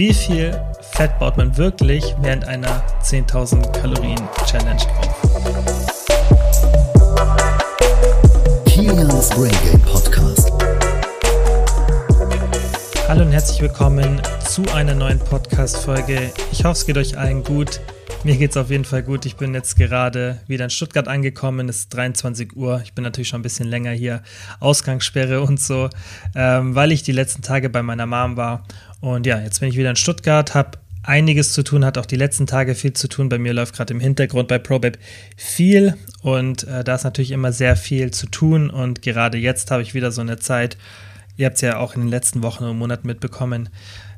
Wie viel Fett baut man wirklich während einer 10.000 Kalorien Challenge auf? Kilians Brain Game Podcast. Hallo und herzlich willkommen zu einer neuen Podcast-Folge. Ich hoffe, es geht euch allen gut. Mir geht es auf jeden Fall gut. Ich bin jetzt gerade wieder in Stuttgart angekommen. Es ist 23 Uhr. Ich bin natürlich schon ein bisschen länger hier. Ausgangssperre und so, ähm, weil ich die letzten Tage bei meiner Mom war. Und ja, jetzt bin ich wieder in Stuttgart, habe einiges zu tun, hat auch die letzten Tage viel zu tun. Bei mir läuft gerade im Hintergrund bei ProBab viel und äh, da ist natürlich immer sehr viel zu tun. Und gerade jetzt habe ich wieder so eine Zeit, ihr habt es ja auch in den letzten Wochen und Monaten mitbekommen,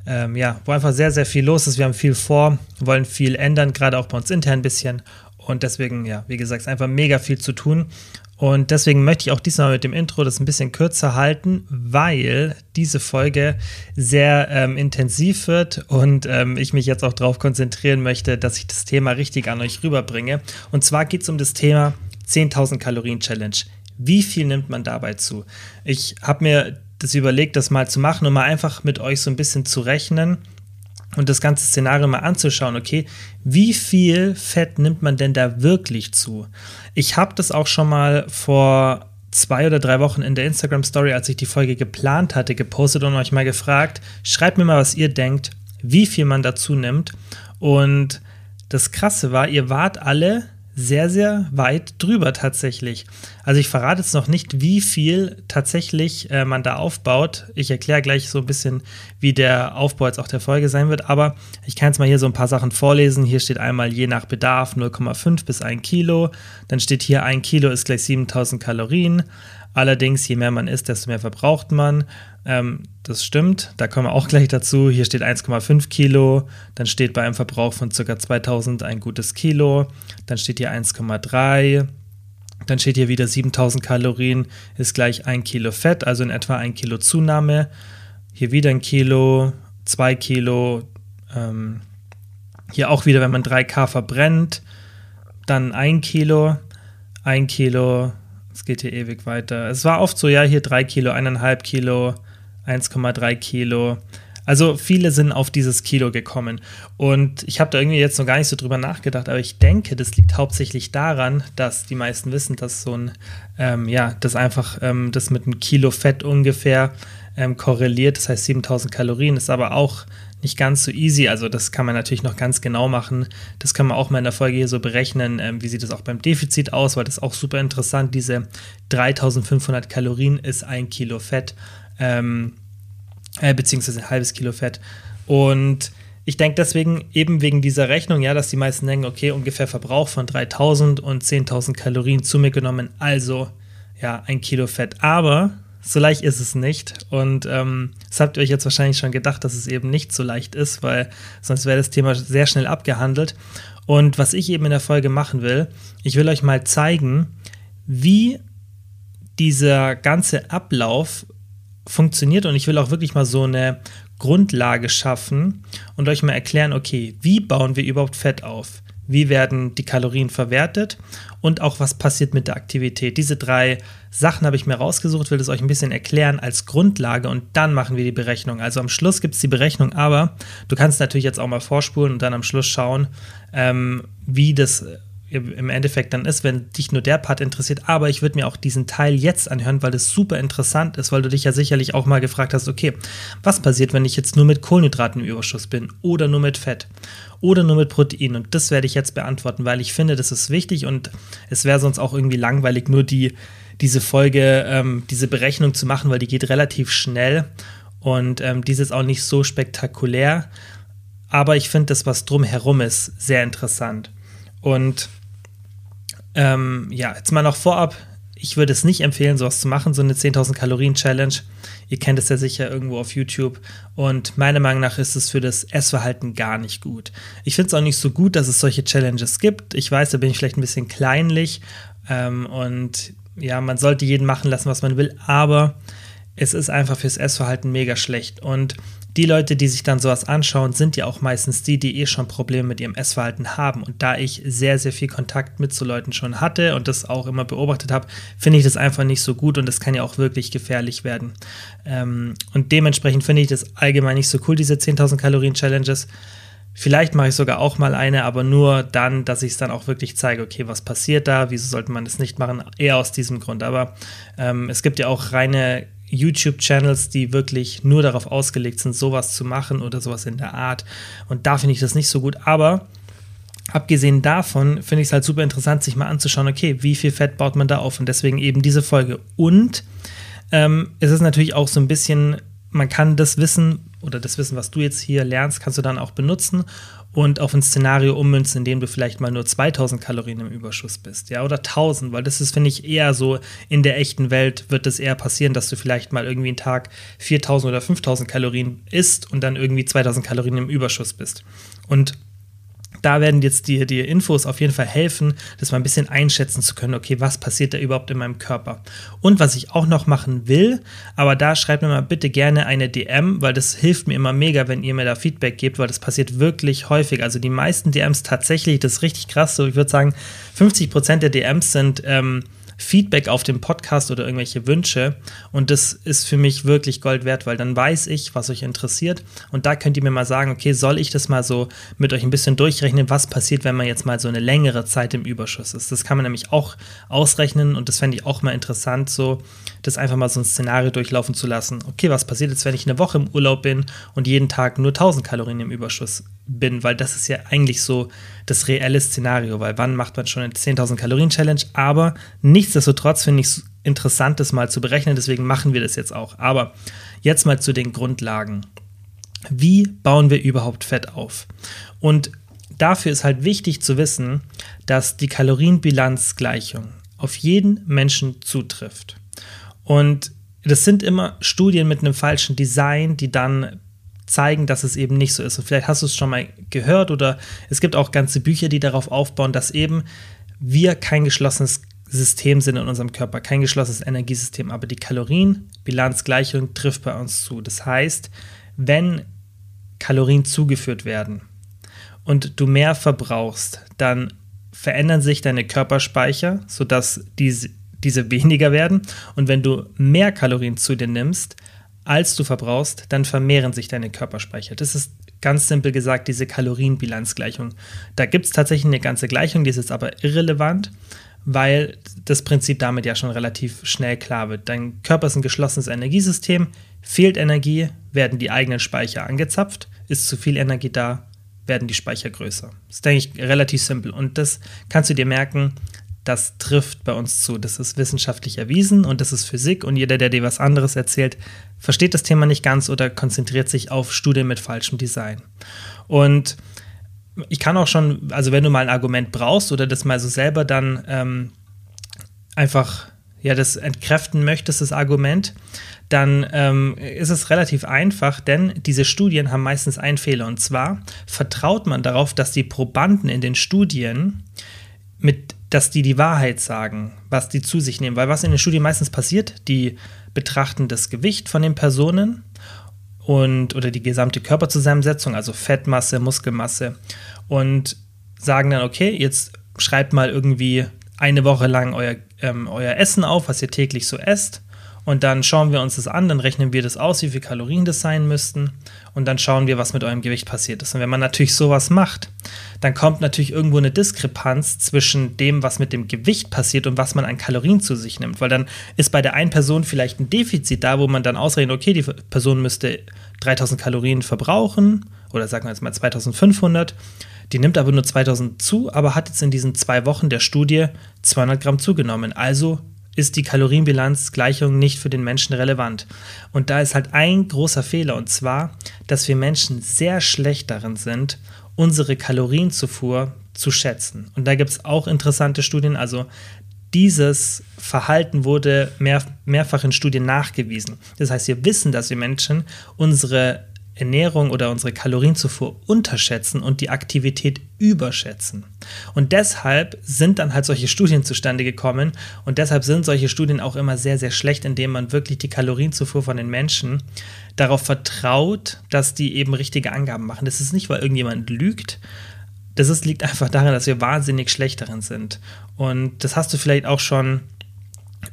ähm, ja, wo einfach sehr, sehr viel los ist. Wir haben viel vor, wollen viel ändern, gerade auch bei uns intern ein bisschen. Und deswegen, ja, wie gesagt, ist einfach mega viel zu tun. Und deswegen möchte ich auch diesmal mit dem Intro das ein bisschen kürzer halten, weil diese Folge sehr ähm, intensiv wird und ähm, ich mich jetzt auch darauf konzentrieren möchte, dass ich das Thema richtig an euch rüberbringe. Und zwar geht es um das Thema 10.000 Kalorien Challenge. Wie viel nimmt man dabei zu? Ich habe mir das überlegt, das mal zu machen und mal einfach mit euch so ein bisschen zu rechnen und das ganze Szenario mal anzuschauen, okay, wie viel Fett nimmt man denn da wirklich zu? Ich habe das auch schon mal vor zwei oder drei Wochen in der Instagram Story, als ich die Folge geplant hatte, gepostet und euch mal gefragt, schreibt mir mal, was ihr denkt, wie viel man dazu nimmt. Und das Krasse war, ihr wart alle sehr, sehr weit drüber tatsächlich. Also ich verrate jetzt noch nicht, wie viel tatsächlich äh, man da aufbaut. Ich erkläre gleich so ein bisschen, wie der Aufbau jetzt auch der Folge sein wird, aber ich kann jetzt mal hier so ein paar Sachen vorlesen. Hier steht einmal je nach Bedarf 0,5 bis 1 Kilo. Dann steht hier 1 Kilo ist gleich 7000 Kalorien. Allerdings, je mehr man isst, desto mehr verbraucht man. Ähm, das stimmt, da kommen wir auch gleich dazu. Hier steht 1,5 Kilo, dann steht bei einem Verbrauch von ca. 2000 ein gutes Kilo, dann steht hier 1,3, dann steht hier wieder 7000 Kalorien ist gleich 1 Kilo Fett, also in etwa 1 Kilo Zunahme. Hier wieder ein Kilo, 2 Kilo, ähm, hier auch wieder, wenn man 3K verbrennt, dann 1 Kilo, 1 Kilo, es geht hier ewig weiter. Es war oft so, ja, hier 3 Kilo, 1,5 Kilo, 1,3 Kilo. Also viele sind auf dieses Kilo gekommen. Und ich habe da irgendwie jetzt noch gar nicht so drüber nachgedacht, aber ich denke, das liegt hauptsächlich daran, dass die meisten wissen, dass so ein, ähm, ja, das einfach, ähm, das mit einem Kilo Fett ungefähr ähm, korreliert. Das heißt 7000 Kalorien ist aber auch nicht ganz so easy. Also das kann man natürlich noch ganz genau machen. Das kann man auch mal in der Folge hier so berechnen. Ähm, wie sieht es auch beim Defizit aus, weil das ist auch super interessant. Diese 3500 Kalorien ist ein Kilo Fett. Ähm, äh, beziehungsweise ein halbes Kilo Fett. Und ich denke deswegen eben wegen dieser Rechnung, ja, dass die meisten denken, okay, ungefähr Verbrauch von 3000 und 10.000 Kalorien zu mir genommen, also ja, ein Kilo Fett. Aber so leicht ist es nicht. Und ähm, das habt ihr euch jetzt wahrscheinlich schon gedacht, dass es eben nicht so leicht ist, weil sonst wäre das Thema sehr schnell abgehandelt. Und was ich eben in der Folge machen will, ich will euch mal zeigen, wie dieser ganze Ablauf funktioniert und ich will auch wirklich mal so eine Grundlage schaffen und euch mal erklären, okay, wie bauen wir überhaupt Fett auf? Wie werden die Kalorien verwertet und auch was passiert mit der Aktivität? Diese drei Sachen habe ich mir rausgesucht, will das euch ein bisschen erklären als Grundlage und dann machen wir die Berechnung. Also am Schluss gibt es die Berechnung, aber du kannst natürlich jetzt auch mal vorspulen und dann am Schluss schauen, ähm, wie das im Endeffekt dann ist, wenn dich nur der Part interessiert. Aber ich würde mir auch diesen Teil jetzt anhören, weil das super interessant ist, weil du dich ja sicherlich auch mal gefragt hast, okay, was passiert, wenn ich jetzt nur mit Kohlenhydraten im Überschuss bin oder nur mit Fett oder nur mit Protein? Und das werde ich jetzt beantworten, weil ich finde, das ist wichtig und es wäre sonst auch irgendwie langweilig, nur die, diese Folge, ähm, diese Berechnung zu machen, weil die geht relativ schnell und ähm, die ist auch nicht so spektakulär. Aber ich finde das, was drumherum ist, sehr interessant. Und ähm, ja, jetzt mal noch vorab. Ich würde es nicht empfehlen, sowas zu machen, so eine 10.000 Kalorien Challenge. Ihr kennt es ja sicher irgendwo auf YouTube. Und meiner Meinung nach ist es für das Essverhalten gar nicht gut. Ich finde es auch nicht so gut, dass es solche Challenges gibt. Ich weiß, da bin ich vielleicht ein bisschen kleinlich. Ähm, und ja, man sollte jeden machen lassen, was man will. Aber es ist einfach fürs Essverhalten mega schlecht. Und die Leute, die sich dann sowas anschauen, sind ja auch meistens die, die eh schon Probleme mit ihrem Essverhalten haben. Und da ich sehr, sehr viel Kontakt mit so Leuten schon hatte und das auch immer beobachtet habe, finde ich das einfach nicht so gut und das kann ja auch wirklich gefährlich werden. Ähm, und dementsprechend finde ich das allgemein nicht so cool, diese 10.000 Kalorien Challenges. Vielleicht mache ich sogar auch mal eine, aber nur dann, dass ich es dann auch wirklich zeige, okay, was passiert da, wieso sollte man das nicht machen, eher aus diesem Grund. Aber ähm, es gibt ja auch reine YouTube-Channels, die wirklich nur darauf ausgelegt sind, sowas zu machen oder sowas in der Art. Und da finde ich das nicht so gut. Aber abgesehen davon finde ich es halt super interessant, sich mal anzuschauen, okay, wie viel Fett baut man da auf? Und deswegen eben diese Folge. Und ähm, es ist natürlich auch so ein bisschen, man kann das Wissen oder das Wissen, was du jetzt hier lernst, kannst du dann auch benutzen und auf ein Szenario ummünzen, in dem du vielleicht mal nur 2000 Kalorien im Überschuss bist, ja, oder 1000, weil das ist, finde ich, eher so, in der echten Welt wird es eher passieren, dass du vielleicht mal irgendwie einen Tag 4000 oder 5000 Kalorien isst und dann irgendwie 2000 Kalorien im Überschuss bist. Und da werden jetzt die, die Infos auf jeden Fall helfen, das mal ein bisschen einschätzen zu können, okay, was passiert da überhaupt in meinem Körper. Und was ich auch noch machen will, aber da schreibt mir mal bitte gerne eine DM, weil das hilft mir immer mega, wenn ihr mir da Feedback gebt, weil das passiert wirklich häufig. Also die meisten DMs tatsächlich, das ist richtig krass, so ich würde sagen, 50% der DMs sind ähm, Feedback auf dem Podcast oder irgendwelche Wünsche. Und das ist für mich wirklich Gold wert, weil dann weiß ich, was euch interessiert. Und da könnt ihr mir mal sagen, okay, soll ich das mal so mit euch ein bisschen durchrechnen, was passiert, wenn man jetzt mal so eine längere Zeit im Überschuss ist. Das kann man nämlich auch ausrechnen und das fände ich auch mal interessant, so das einfach mal so ein Szenario durchlaufen zu lassen. Okay, was passiert jetzt, wenn ich eine Woche im Urlaub bin und jeden Tag nur 1000 Kalorien im Überschuss bin, weil das ist ja eigentlich so das reelle Szenario, weil wann macht man schon eine 10.000 Kalorien Challenge, aber nichtsdestotrotz finde ich es interessant, das mal zu berechnen, deswegen machen wir das jetzt auch. Aber jetzt mal zu den Grundlagen. Wie bauen wir überhaupt Fett auf? Und dafür ist halt wichtig zu wissen, dass die Kalorienbilanzgleichung auf jeden Menschen zutrifft. Und das sind immer Studien mit einem falschen Design, die dann zeigen, dass es eben nicht so ist. Und vielleicht hast du es schon mal gehört oder es gibt auch ganze Bücher, die darauf aufbauen, dass eben wir kein geschlossenes System sind in unserem Körper, kein geschlossenes Energiesystem, aber die Kalorienbilanzgleichung trifft bei uns zu. Das heißt, wenn Kalorien zugeführt werden und du mehr verbrauchst, dann verändern sich deine Körperspeicher, sodass diese, diese weniger werden. Und wenn du mehr Kalorien zu dir nimmst, als du verbrauchst, dann vermehren sich deine Körperspeicher. Das ist ganz simpel gesagt diese Kalorienbilanzgleichung. Da gibt es tatsächlich eine ganze Gleichung, die ist jetzt aber irrelevant, weil das Prinzip damit ja schon relativ schnell klar wird. Dein Körper ist ein geschlossenes Energiesystem, fehlt Energie, werden die eigenen Speicher angezapft, ist zu viel Energie da, werden die Speicher größer. Das ist, denke ich, relativ simpel. Und das kannst du dir merken, das trifft bei uns zu. Das ist wissenschaftlich erwiesen und das ist Physik und jeder, der dir was anderes erzählt, versteht das Thema nicht ganz oder konzentriert sich auf Studien mit falschem Design. Und ich kann auch schon, also wenn du mal ein Argument brauchst oder das mal so selber dann ähm, einfach ja das entkräften möchtest, das Argument, dann ähm, ist es relativ einfach, denn diese Studien haben meistens einen Fehler. Und zwar vertraut man darauf, dass die Probanden in den Studien mit dass die die Wahrheit sagen, was die zu sich nehmen. Weil was in den Studien meistens passiert, die betrachten das Gewicht von den Personen und oder die gesamte Körperzusammensetzung, also Fettmasse, Muskelmasse und sagen dann, okay, jetzt schreibt mal irgendwie eine Woche lang euer, ähm, euer Essen auf, was ihr täglich so esst und dann schauen wir uns das an, dann rechnen wir das aus, wie viel Kalorien das sein müssten. Und dann schauen wir, was mit eurem Gewicht passiert ist. Und wenn man natürlich sowas macht, dann kommt natürlich irgendwo eine Diskrepanz zwischen dem, was mit dem Gewicht passiert und was man an Kalorien zu sich nimmt. Weil dann ist bei der einen Person vielleicht ein Defizit da, wo man dann ausrechnet, okay, die Person müsste 3000 Kalorien verbrauchen oder sagen wir jetzt mal 2500. Die nimmt aber nur 2000 zu, aber hat jetzt in diesen zwei Wochen der Studie 200 Gramm zugenommen. Also ist die Kalorienbilanzgleichung nicht für den Menschen relevant. Und da ist halt ein großer Fehler, und zwar, dass wir Menschen sehr schlecht darin sind, unsere Kalorienzufuhr zu schätzen. Und da gibt es auch interessante Studien, also dieses Verhalten wurde mehr, mehrfach in Studien nachgewiesen. Das heißt, wir wissen, dass wir Menschen unsere Ernährung oder unsere Kalorienzufuhr unterschätzen und die Aktivität überschätzen. Und deshalb sind dann halt solche Studien zustande gekommen und deshalb sind solche Studien auch immer sehr, sehr schlecht, indem man wirklich die Kalorienzufuhr von den Menschen darauf vertraut, dass die eben richtige Angaben machen. Das ist nicht, weil irgendjemand lügt. Das ist, liegt einfach daran, dass wir wahnsinnig schlecht darin sind. Und das hast du vielleicht auch schon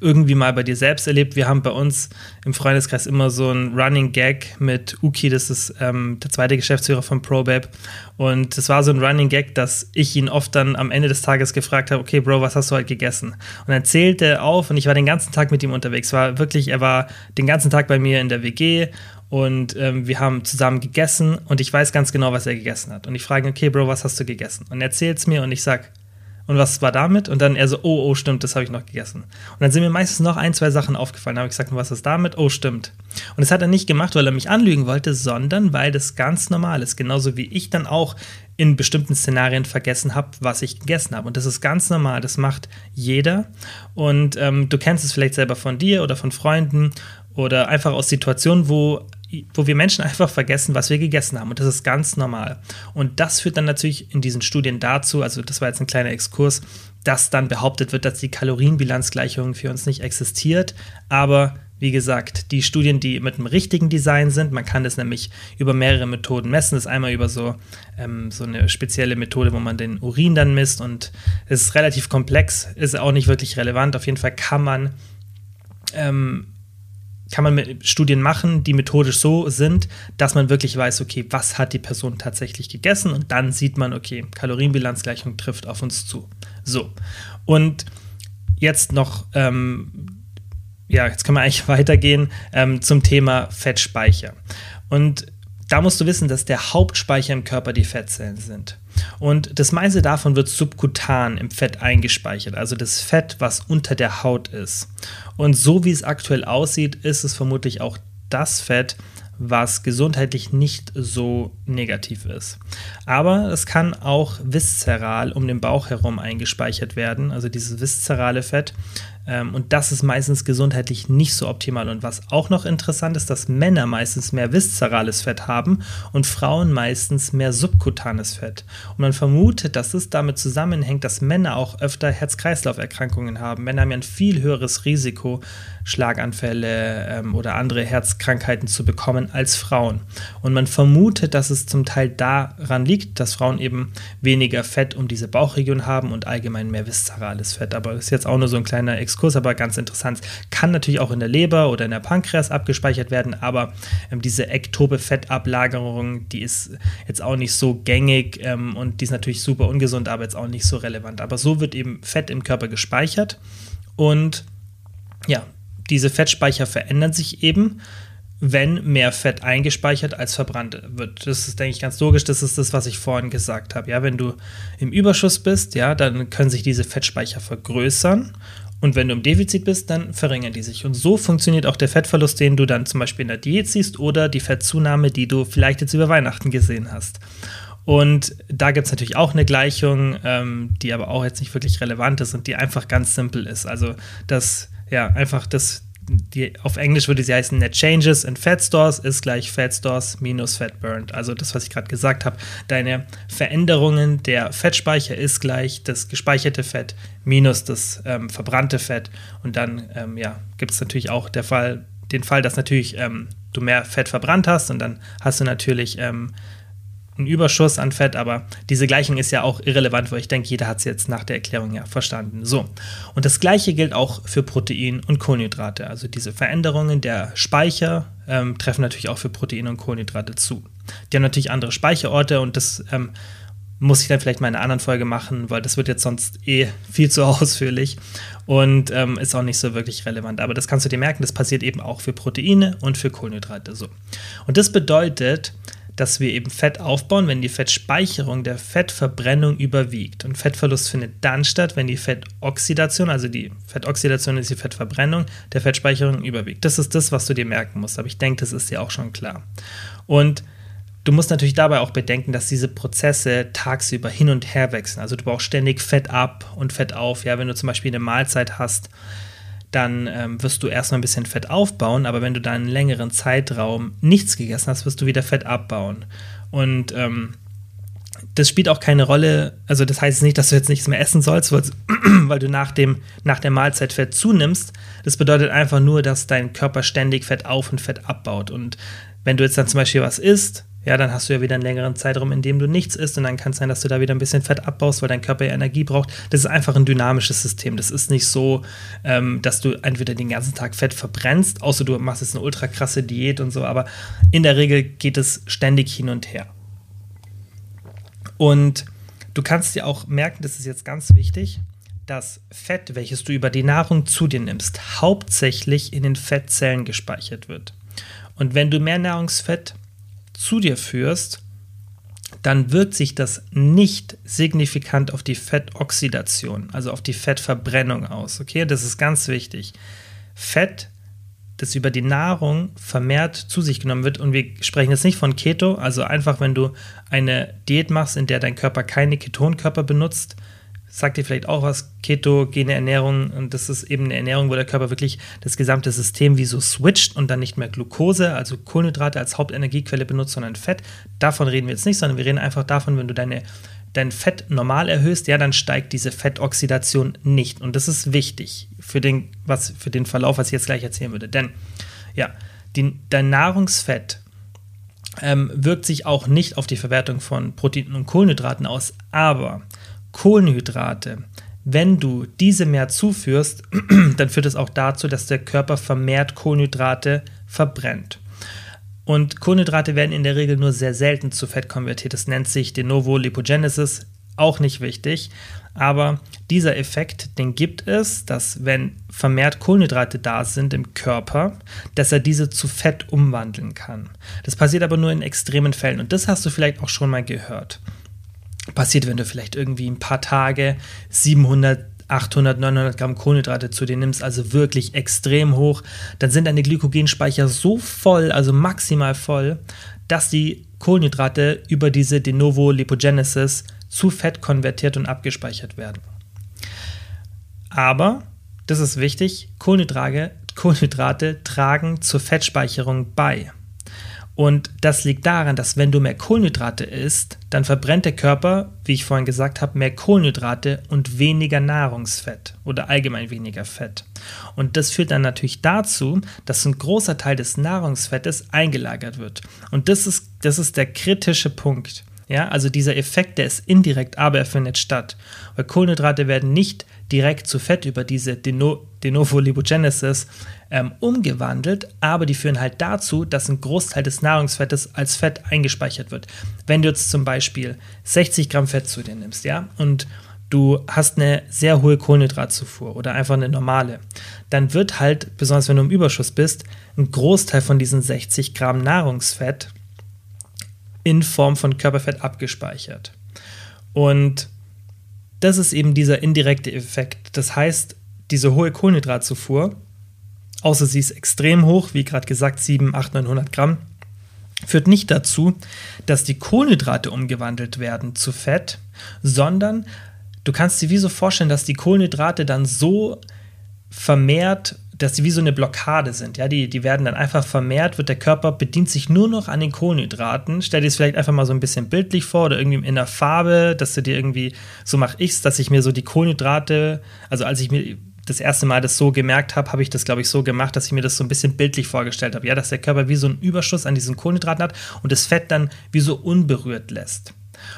irgendwie mal bei dir selbst erlebt. Wir haben bei uns im Freundeskreis immer so ein Running Gag mit Uki, das ist ähm, der zweite Geschäftsführer von ProBab. Und es war so ein Running Gag, dass ich ihn oft dann am Ende des Tages gefragt habe, okay, Bro, was hast du heute gegessen? Und dann zählte er auf und ich war den ganzen Tag mit ihm unterwegs. War wirklich, er war den ganzen Tag bei mir in der WG und ähm, wir haben zusammen gegessen und ich weiß ganz genau, was er gegessen hat. Und ich frage ihn, okay, Bro, was hast du gegessen? Und er erzählt es mir und ich sage, und was war damit? Und dann er so, oh, oh, stimmt, das habe ich noch gegessen. Und dann sind mir meistens noch ein, zwei Sachen aufgefallen. Da habe ich gesagt, was ist damit? Oh, stimmt. Und das hat er nicht gemacht, weil er mich anlügen wollte, sondern weil das ganz normal ist. Genauso wie ich dann auch in bestimmten Szenarien vergessen habe, was ich gegessen habe. Und das ist ganz normal, das macht jeder. Und ähm, du kennst es vielleicht selber von dir oder von Freunden oder einfach aus Situationen, wo wo wir Menschen einfach vergessen, was wir gegessen haben. Und das ist ganz normal. Und das führt dann natürlich in diesen Studien dazu, also das war jetzt ein kleiner Exkurs, dass dann behauptet wird, dass die Kalorienbilanzgleichung für uns nicht existiert. Aber wie gesagt, die Studien, die mit dem richtigen Design sind, man kann das nämlich über mehrere Methoden messen. Das ist einmal über so, ähm, so eine spezielle Methode, wo man den Urin dann misst und es ist relativ komplex, ist auch nicht wirklich relevant. Auf jeden Fall kann man ähm, kann man mit Studien machen, die methodisch so sind, dass man wirklich weiß, okay, was hat die Person tatsächlich gegessen und dann sieht man, okay, Kalorienbilanzgleichung trifft auf uns zu. So. Und jetzt noch, ähm, ja, jetzt können wir eigentlich weitergehen ähm, zum Thema Fettspeicher. Und da musst du wissen, dass der Hauptspeicher im Körper die Fettzellen sind. Und das meiste davon wird subkutan im Fett eingespeichert, also das Fett, was unter der Haut ist. Und so wie es aktuell aussieht, ist es vermutlich auch das Fett, was gesundheitlich nicht so negativ ist. Aber es kann auch viszeral um den Bauch herum eingespeichert werden, also dieses viszerale Fett. Ähm, und das ist meistens gesundheitlich nicht so optimal. Und was auch noch interessant ist, dass Männer meistens mehr viszerales Fett haben und Frauen meistens mehr subkutanes Fett. Und man vermutet, dass es damit zusammenhängt, dass Männer auch öfter Herz-Kreislauf-Erkrankungen haben. Männer haben ja ein viel höheres Risiko, Schlaganfälle ähm, oder andere Herzkrankheiten zu bekommen als Frauen. Und man vermutet, dass es zum Teil daran liegt, dass Frauen eben weniger Fett um diese Bauchregion haben und allgemein mehr viszerales Fett. Aber das ist jetzt auch nur so ein kleiner Exkurs, aber ganz interessant. Kann natürlich auch in der Leber oder in der Pankreas abgespeichert werden, aber ähm, diese Ektope-Fettablagerung, die ist jetzt auch nicht so gängig ähm, und die ist natürlich super ungesund, aber jetzt auch nicht so relevant. Aber so wird eben Fett im Körper gespeichert und ja, diese Fettspeicher verändern sich eben, wenn mehr Fett eingespeichert als verbrannt wird. Das ist, denke ich, ganz logisch. Das ist das, was ich vorhin gesagt habe. Ja, wenn du im Überschuss bist, ja, dann können sich diese Fettspeicher vergrößern. Und wenn du im Defizit bist, dann verringern die sich. Und so funktioniert auch der Fettverlust, den du dann zum Beispiel in der Diät siehst oder die Fettzunahme, die du vielleicht jetzt über Weihnachten gesehen hast. Und da gibt es natürlich auch eine Gleichung, ähm, die aber auch jetzt nicht wirklich relevant ist und die einfach ganz simpel ist. Also das ja, einfach das, die, auf Englisch würde sie heißen Net Changes in Fat Stores ist gleich Fat Stores minus Fat Burned. Also das, was ich gerade gesagt habe, deine Veränderungen der Fettspeicher ist gleich das gespeicherte Fett minus das ähm, verbrannte Fett. Und dann ähm, ja, gibt es natürlich auch der Fall, den Fall, dass natürlich ähm, du mehr Fett verbrannt hast und dann hast du natürlich ähm, einen Überschuss an Fett, aber diese Gleichung ist ja auch irrelevant, weil ich denke, jeder hat es jetzt nach der Erklärung ja verstanden. So, und das gleiche gilt auch für Protein und Kohlenhydrate. Also diese Veränderungen der Speicher ähm, treffen natürlich auch für Protein und Kohlenhydrate zu. Die haben natürlich andere Speicherorte und das ähm, muss ich dann vielleicht mal in einer anderen Folge machen, weil das wird jetzt sonst eh viel zu ausführlich und ähm, ist auch nicht so wirklich relevant. Aber das kannst du dir merken, das passiert eben auch für Proteine und für Kohlenhydrate so. Und das bedeutet, dass wir eben Fett aufbauen, wenn die Fettspeicherung der Fettverbrennung überwiegt. Und Fettverlust findet dann statt, wenn die Fettoxidation, also die Fettoxidation ist die Fettverbrennung, der Fettspeicherung überwiegt. Das ist das, was du dir merken musst. Aber ich denke, das ist dir auch schon klar. Und du musst natürlich dabei auch bedenken, dass diese Prozesse tagsüber hin und her wechseln. Also du brauchst ständig Fett ab und Fett auf. Ja, wenn du zum Beispiel eine Mahlzeit hast, dann ähm, wirst du erstmal ein bisschen Fett aufbauen, aber wenn du da einen längeren Zeitraum nichts gegessen hast, wirst du wieder Fett abbauen. Und ähm, das spielt auch keine Rolle, also das heißt nicht, dass du jetzt nichts mehr essen sollst, weil du nach, dem, nach der Mahlzeit Fett zunimmst. Das bedeutet einfach nur, dass dein Körper ständig Fett auf und Fett abbaut. Und wenn du jetzt dann zum Beispiel was isst, ja, dann hast du ja wieder einen längeren Zeitraum, in dem du nichts isst und dann kann es sein, dass du da wieder ein bisschen Fett abbaust, weil dein Körper ja Energie braucht. Das ist einfach ein dynamisches System. Das ist nicht so, ähm, dass du entweder den ganzen Tag Fett verbrennst, außer du machst jetzt eine ultra krasse Diät und so, aber in der Regel geht es ständig hin und her. Und du kannst dir auch merken, das ist jetzt ganz wichtig, dass Fett, welches du über die Nahrung zu dir nimmst, hauptsächlich in den Fettzellen gespeichert wird. Und wenn du mehr Nahrungsfett zu dir führst, dann wirkt sich das nicht signifikant auf die Fettoxidation, also auf die Fettverbrennung aus. Okay, das ist ganz wichtig. Fett das über die Nahrung vermehrt zu sich genommen wird. Und wir sprechen jetzt nicht von Keto, also einfach, wenn du eine Diät machst, in der dein Körper keine Ketonkörper benutzt, sagt dir vielleicht auch was, ketogene Ernährung, und das ist eben eine Ernährung, wo der Körper wirklich das gesamte System wie so switcht und dann nicht mehr Glucose, also Kohlenhydrate als Hauptenergiequelle benutzt, sondern Fett. Davon reden wir jetzt nicht, sondern wir reden einfach davon, wenn du deine dein Fett normal erhöhst, ja, dann steigt diese Fettoxidation nicht. Und das ist wichtig für den, was, für den Verlauf, was ich jetzt gleich erzählen würde. Denn ja, die, dein Nahrungsfett ähm, wirkt sich auch nicht auf die Verwertung von Proteinen und Kohlenhydraten aus, aber Kohlenhydrate, wenn du diese mehr zuführst, dann führt es auch dazu, dass der Körper vermehrt Kohlenhydrate verbrennt. Und Kohlenhydrate werden in der Regel nur sehr selten zu Fett konvertiert. Das nennt sich de novo Lipogenesis, auch nicht wichtig. Aber dieser Effekt, den gibt es, dass wenn vermehrt Kohlenhydrate da sind im Körper, dass er diese zu Fett umwandeln kann. Das passiert aber nur in extremen Fällen und das hast du vielleicht auch schon mal gehört. Passiert, wenn du vielleicht irgendwie ein paar Tage 700 800, 900 Gramm Kohlenhydrate zu dir nimmst, also wirklich extrem hoch, dann sind deine Glykogenspeicher so voll, also maximal voll, dass die Kohlenhydrate über diese De novo Lipogenesis zu Fett konvertiert und abgespeichert werden. Aber, das ist wichtig, Kohlenhydrate, Kohlenhydrate tragen zur Fettspeicherung bei. Und das liegt daran, dass wenn du mehr Kohlenhydrate isst, dann verbrennt der Körper, wie ich vorhin gesagt habe, mehr Kohlenhydrate und weniger Nahrungsfett oder allgemein weniger Fett. Und das führt dann natürlich dazu, dass ein großer Teil des Nahrungsfettes eingelagert wird. Und das ist, das ist der kritische Punkt. Ja, also dieser Effekt, der ist indirekt, aber er findet statt. Weil Kohlenhydrate werden nicht direkt zu Fett über diese De, no, De novo Lipogenesis ähm, umgewandelt, aber die führen halt dazu, dass ein Großteil des Nahrungsfettes als Fett eingespeichert wird. Wenn du jetzt zum Beispiel 60 Gramm Fett zu dir nimmst, ja, und du hast eine sehr hohe Kohlenhydratzufuhr oder einfach eine normale, dann wird halt, besonders wenn du im Überschuss bist, ein Großteil von diesen 60 Gramm Nahrungsfett in Form von Körperfett abgespeichert. Und das ist eben dieser indirekte Effekt. Das heißt, diese hohe Kohlenhydratzufuhr, außer sie ist extrem hoch, wie gerade gesagt, 7, 8, 900 Gramm, führt nicht dazu, dass die Kohlenhydrate umgewandelt werden zu Fett, sondern du kannst dir wie so vorstellen, dass die Kohlenhydrate dann so vermehrt dass sie wie so eine Blockade sind. Ja, die, die werden dann einfach vermehrt, wird der Körper bedient sich nur noch an den Kohlenhydraten. Stell dir es vielleicht einfach mal so ein bisschen bildlich vor oder irgendwie in der Farbe, dass du dir irgendwie, so mache ich es, dass ich mir so die Kohlenhydrate, also als ich mir das erste Mal das so gemerkt habe, habe ich das, glaube ich, so gemacht, dass ich mir das so ein bisschen bildlich vorgestellt habe. Ja, dass der Körper wie so einen Überschuss an diesen Kohlenhydraten hat und das Fett dann wie so unberührt lässt.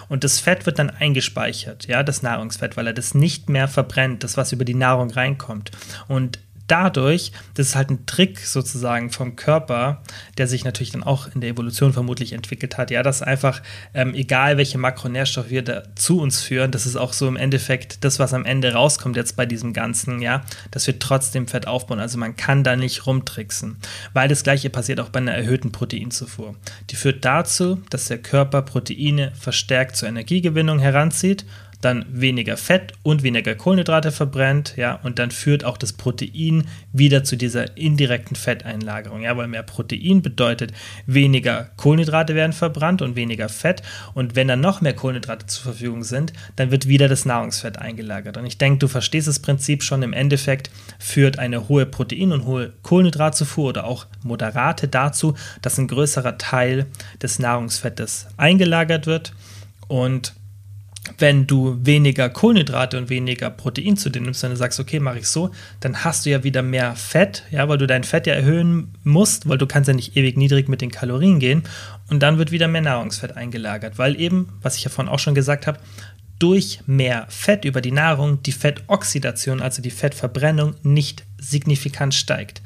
Und das Fett wird dann eingespeichert, ja, das Nahrungsfett, weil er das nicht mehr verbrennt, das, was über die Nahrung reinkommt. Und dadurch, das ist halt ein Trick sozusagen vom Körper, der sich natürlich dann auch in der Evolution vermutlich entwickelt hat, ja, dass einfach, ähm, egal welche Makronährstoffe wir da zu uns führen, das ist auch so im Endeffekt das, was am Ende rauskommt jetzt bei diesem Ganzen, ja, dass wir trotzdem Fett aufbauen. Also man kann da nicht rumtricksen, weil das gleiche passiert auch bei einer erhöhten Proteinzufuhr. Die führt dazu, dass der Körper Proteine verstärkt zur Energiegewinnung heranzieht dann weniger Fett und weniger Kohlenhydrate verbrennt, ja, und dann führt auch das Protein wieder zu dieser indirekten Fetteinlagerung, ja, weil mehr Protein bedeutet weniger Kohlenhydrate werden verbrannt und weniger Fett. Und wenn dann noch mehr Kohlenhydrate zur Verfügung sind, dann wird wieder das Nahrungsfett eingelagert. Und ich denke, du verstehst das Prinzip schon. Im Endeffekt führt eine hohe Protein- und hohe Kohlenhydratzufuhr oder auch moderate dazu, dass ein größerer Teil des Nahrungsfettes eingelagert wird. Und wenn du weniger Kohlenhydrate und weniger Protein zu dir nimmst, wenn du sagst, okay, mache ich so, dann hast du ja wieder mehr Fett, ja, weil du dein Fett ja erhöhen musst, weil du kannst ja nicht ewig niedrig mit den Kalorien gehen und dann wird wieder mehr Nahrungsfett eingelagert, weil eben, was ich ja vorhin auch schon gesagt habe, durch mehr Fett über die Nahrung die Fettoxidation, also die Fettverbrennung, nicht signifikant steigt.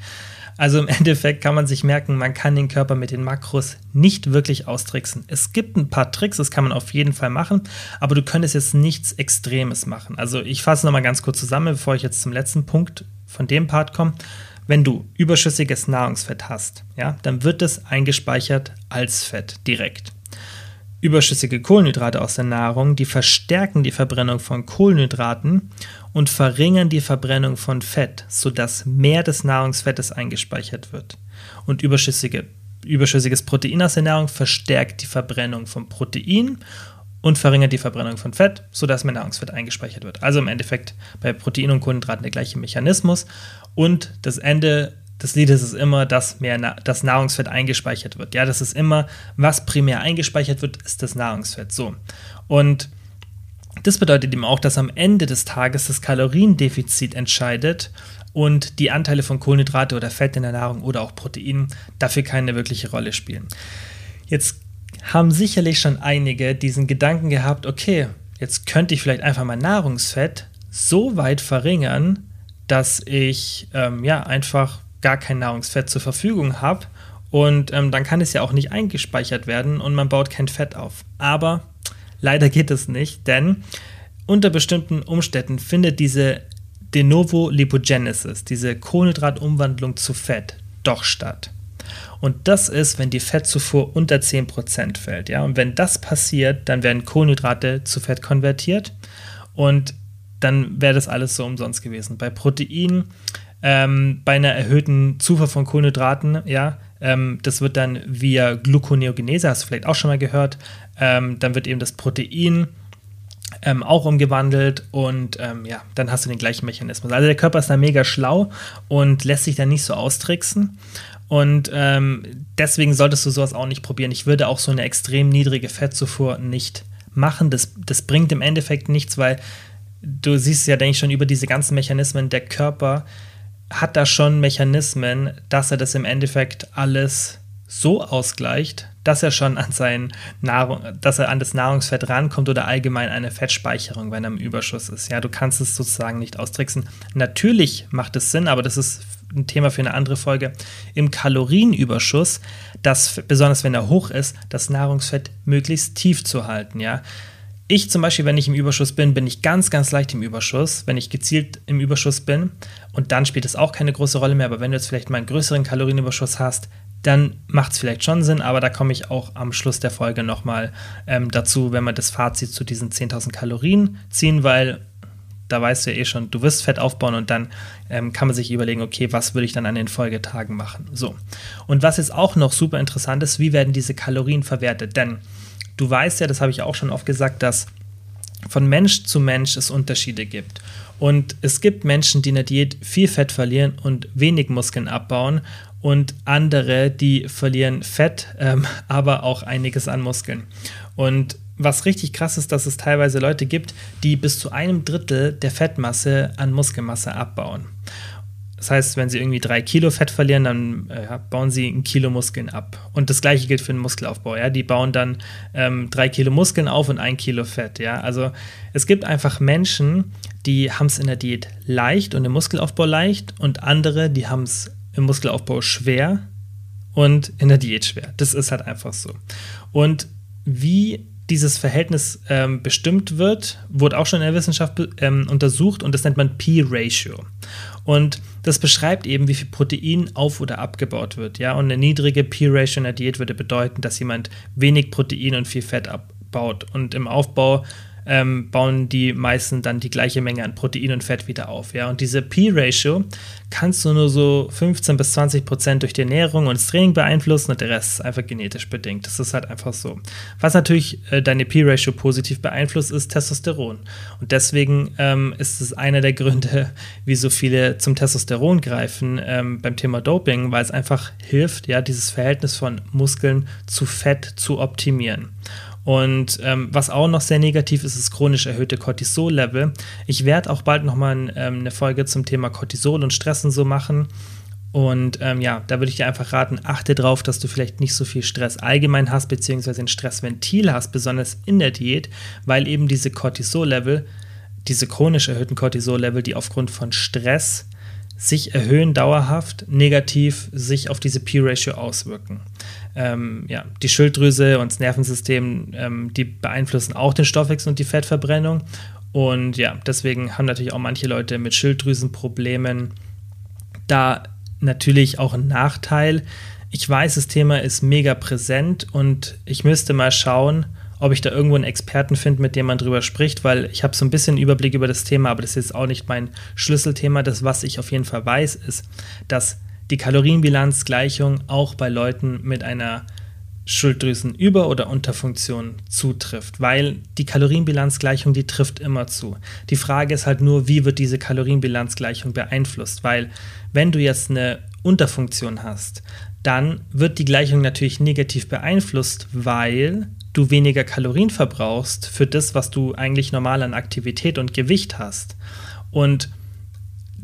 Also im Endeffekt kann man sich merken, man kann den Körper mit den Makros nicht wirklich austricksen. Es gibt ein paar Tricks, das kann man auf jeden Fall machen, aber du könntest jetzt nichts Extremes machen. Also ich fasse nochmal ganz kurz zusammen, bevor ich jetzt zum letzten Punkt von dem Part komme. Wenn du überschüssiges Nahrungsfett hast, ja, dann wird es eingespeichert als Fett direkt. Überschüssige Kohlenhydrate aus der Nahrung, die verstärken die Verbrennung von Kohlenhydraten und verringern die Verbrennung von Fett, sodass mehr des Nahrungsfettes eingespeichert wird. Und überschüssige, überschüssiges Protein aus der Nahrung verstärkt die Verbrennung von Protein und verringert die Verbrennung von Fett, sodass mehr Nahrungsfett eingespeichert wird. Also im Endeffekt bei Protein und Kohlenhydraten der gleiche Mechanismus. Und das Ende des Liedes ist immer, dass mehr das Nahrungsfett eingespeichert wird. Ja, das ist immer, was primär eingespeichert wird, ist das Nahrungsfett. So. Und das bedeutet eben auch, dass am Ende des Tages das Kaloriendefizit entscheidet und die Anteile von Kohlenhydrate oder Fett in der Nahrung oder auch Proteinen dafür keine wirkliche Rolle spielen. Jetzt haben sicherlich schon einige diesen Gedanken gehabt, okay, jetzt könnte ich vielleicht einfach mein Nahrungsfett so weit verringern, dass ich ähm, ja einfach gar kein Nahrungsfett zur Verfügung habe und ähm, dann kann es ja auch nicht eingespeichert werden und man baut kein Fett auf. Aber Leider geht es nicht, denn unter bestimmten Umständen findet diese De novo Lipogenesis, diese Kohlenhydratumwandlung zu Fett, doch statt. Und das ist, wenn die Fettzufuhr unter 10% fällt. Ja? Und wenn das passiert, dann werden Kohlenhydrate zu Fett konvertiert und dann wäre das alles so umsonst gewesen. Bei Proteinen, ähm, bei einer erhöhten Zufuhr von Kohlenhydraten, ja, ähm, das wird dann via Gluconeogenese, hast du vielleicht auch schon mal gehört, ähm, dann wird eben das Protein ähm, auch umgewandelt und ähm, ja, dann hast du den gleichen Mechanismus. Also der Körper ist da mega schlau und lässt sich da nicht so austricksen. Und ähm, deswegen solltest du sowas auch nicht probieren. Ich würde auch so eine extrem niedrige Fettzufuhr nicht machen. Das, das bringt im Endeffekt nichts, weil du siehst ja, denke ich, schon über diese ganzen Mechanismen, der Körper hat da schon Mechanismen, dass er das im Endeffekt alles so ausgleicht, dass er schon an sein Nahrung, dass er an das Nahrungsfett rankommt oder allgemein eine Fettspeicherung, wenn er im Überschuss ist. Ja, du kannst es sozusagen nicht austricksen. Natürlich macht es Sinn, aber das ist ein Thema für eine andere Folge. Im Kalorienüberschuss, das besonders wenn er hoch ist, das Nahrungsfett möglichst tief zu halten. Ja, ich zum Beispiel, wenn ich im Überschuss bin, bin ich ganz, ganz leicht im Überschuss, wenn ich gezielt im Überschuss bin. Und dann spielt es auch keine große Rolle mehr. Aber wenn du jetzt vielleicht mal einen größeren Kalorienüberschuss hast, dann macht es vielleicht schon Sinn. Aber da komme ich auch am Schluss der Folge nochmal ähm, dazu, wenn wir das Fazit zu diesen 10.000 Kalorien ziehen, weil da weißt du ja eh schon, du wirst Fett aufbauen und dann ähm, kann man sich überlegen, okay, was würde ich dann an den Folgetagen machen. So. Und was jetzt auch noch super interessant ist, wie werden diese Kalorien verwertet? Denn du weißt ja, das habe ich auch schon oft gesagt, dass von Mensch zu Mensch es Unterschiede gibt. Und es gibt Menschen, die in der Diät viel Fett verlieren und wenig Muskeln abbauen und andere, die verlieren Fett, ähm, aber auch einiges an Muskeln. Und was richtig krass ist, dass es teilweise Leute gibt, die bis zu einem Drittel der Fettmasse an Muskelmasse abbauen. Das heißt, wenn sie irgendwie drei Kilo Fett verlieren, dann äh, bauen sie ein Kilo Muskeln ab. Und das gleiche gilt für den Muskelaufbau. Ja? Die bauen dann ähm, drei Kilo Muskeln auf und ein Kilo Fett. Ja? Also es gibt einfach Menschen, die haben es in der Diät leicht und im Muskelaufbau leicht und andere, die haben es im Muskelaufbau schwer und in der Diät schwer. Das ist halt einfach so. Und wie dieses Verhältnis ähm, bestimmt wird, wurde auch schon in der Wissenschaft ähm, untersucht und das nennt man P-Ratio. Und das beschreibt eben, wie viel Protein auf- oder abgebaut wird. Ja? Und eine niedrige P-Ratio in der Diät würde bedeuten, dass jemand wenig Protein und viel Fett abbaut. Und im Aufbau ähm, bauen die meisten dann die gleiche Menge an Protein und Fett wieder auf. Ja? Und diese P-Ratio kannst du nur so 15 bis 20 Prozent durch die Ernährung und das Training beeinflussen und der Rest ist einfach genetisch bedingt. Das ist halt einfach so. Was natürlich äh, deine P-Ratio positiv beeinflusst, ist Testosteron. Und deswegen ähm, ist es einer der Gründe, wie so viele zum Testosteron greifen ähm, beim Thema Doping, weil es einfach hilft, ja, dieses Verhältnis von Muskeln zu Fett zu optimieren. Und ähm, was auch noch sehr negativ ist, ist chronisch erhöhte Cortisol-Level. Ich werde auch bald nochmal ähm, eine Folge zum Thema Cortisol und Stress und so machen. Und ähm, ja, da würde ich dir einfach raten, achte darauf, dass du vielleicht nicht so viel Stress allgemein hast, beziehungsweise ein Stressventil hast, besonders in der Diät, weil eben diese Cortisol-Level, diese chronisch erhöhten Cortisol-Level, die aufgrund von Stress sich erhöhen dauerhaft, negativ sich auf diese P-Ratio auswirken. Ähm, ja, die Schilddrüse und das Nervensystem, ähm, die beeinflussen auch den Stoffwechsel und die Fettverbrennung. Und ja, deswegen haben natürlich auch manche Leute mit Schilddrüsenproblemen da natürlich auch einen Nachteil. Ich weiß, das Thema ist mega präsent und ich müsste mal schauen, ob ich da irgendwo einen Experten finde, mit dem man drüber spricht, weil ich habe so ein bisschen Überblick über das Thema, aber das ist auch nicht mein Schlüsselthema. Das, was ich auf jeden Fall weiß, ist, dass die Kalorienbilanzgleichung auch bei Leuten mit einer Schilddrüsenüber- oder Unterfunktion zutrifft, weil die Kalorienbilanzgleichung, die trifft immer zu. Die Frage ist halt nur, wie wird diese Kalorienbilanzgleichung beeinflusst, weil wenn du jetzt eine Unterfunktion hast, dann wird die Gleichung natürlich negativ beeinflusst, weil du weniger Kalorien verbrauchst für das, was du eigentlich normal an Aktivität und Gewicht hast. Und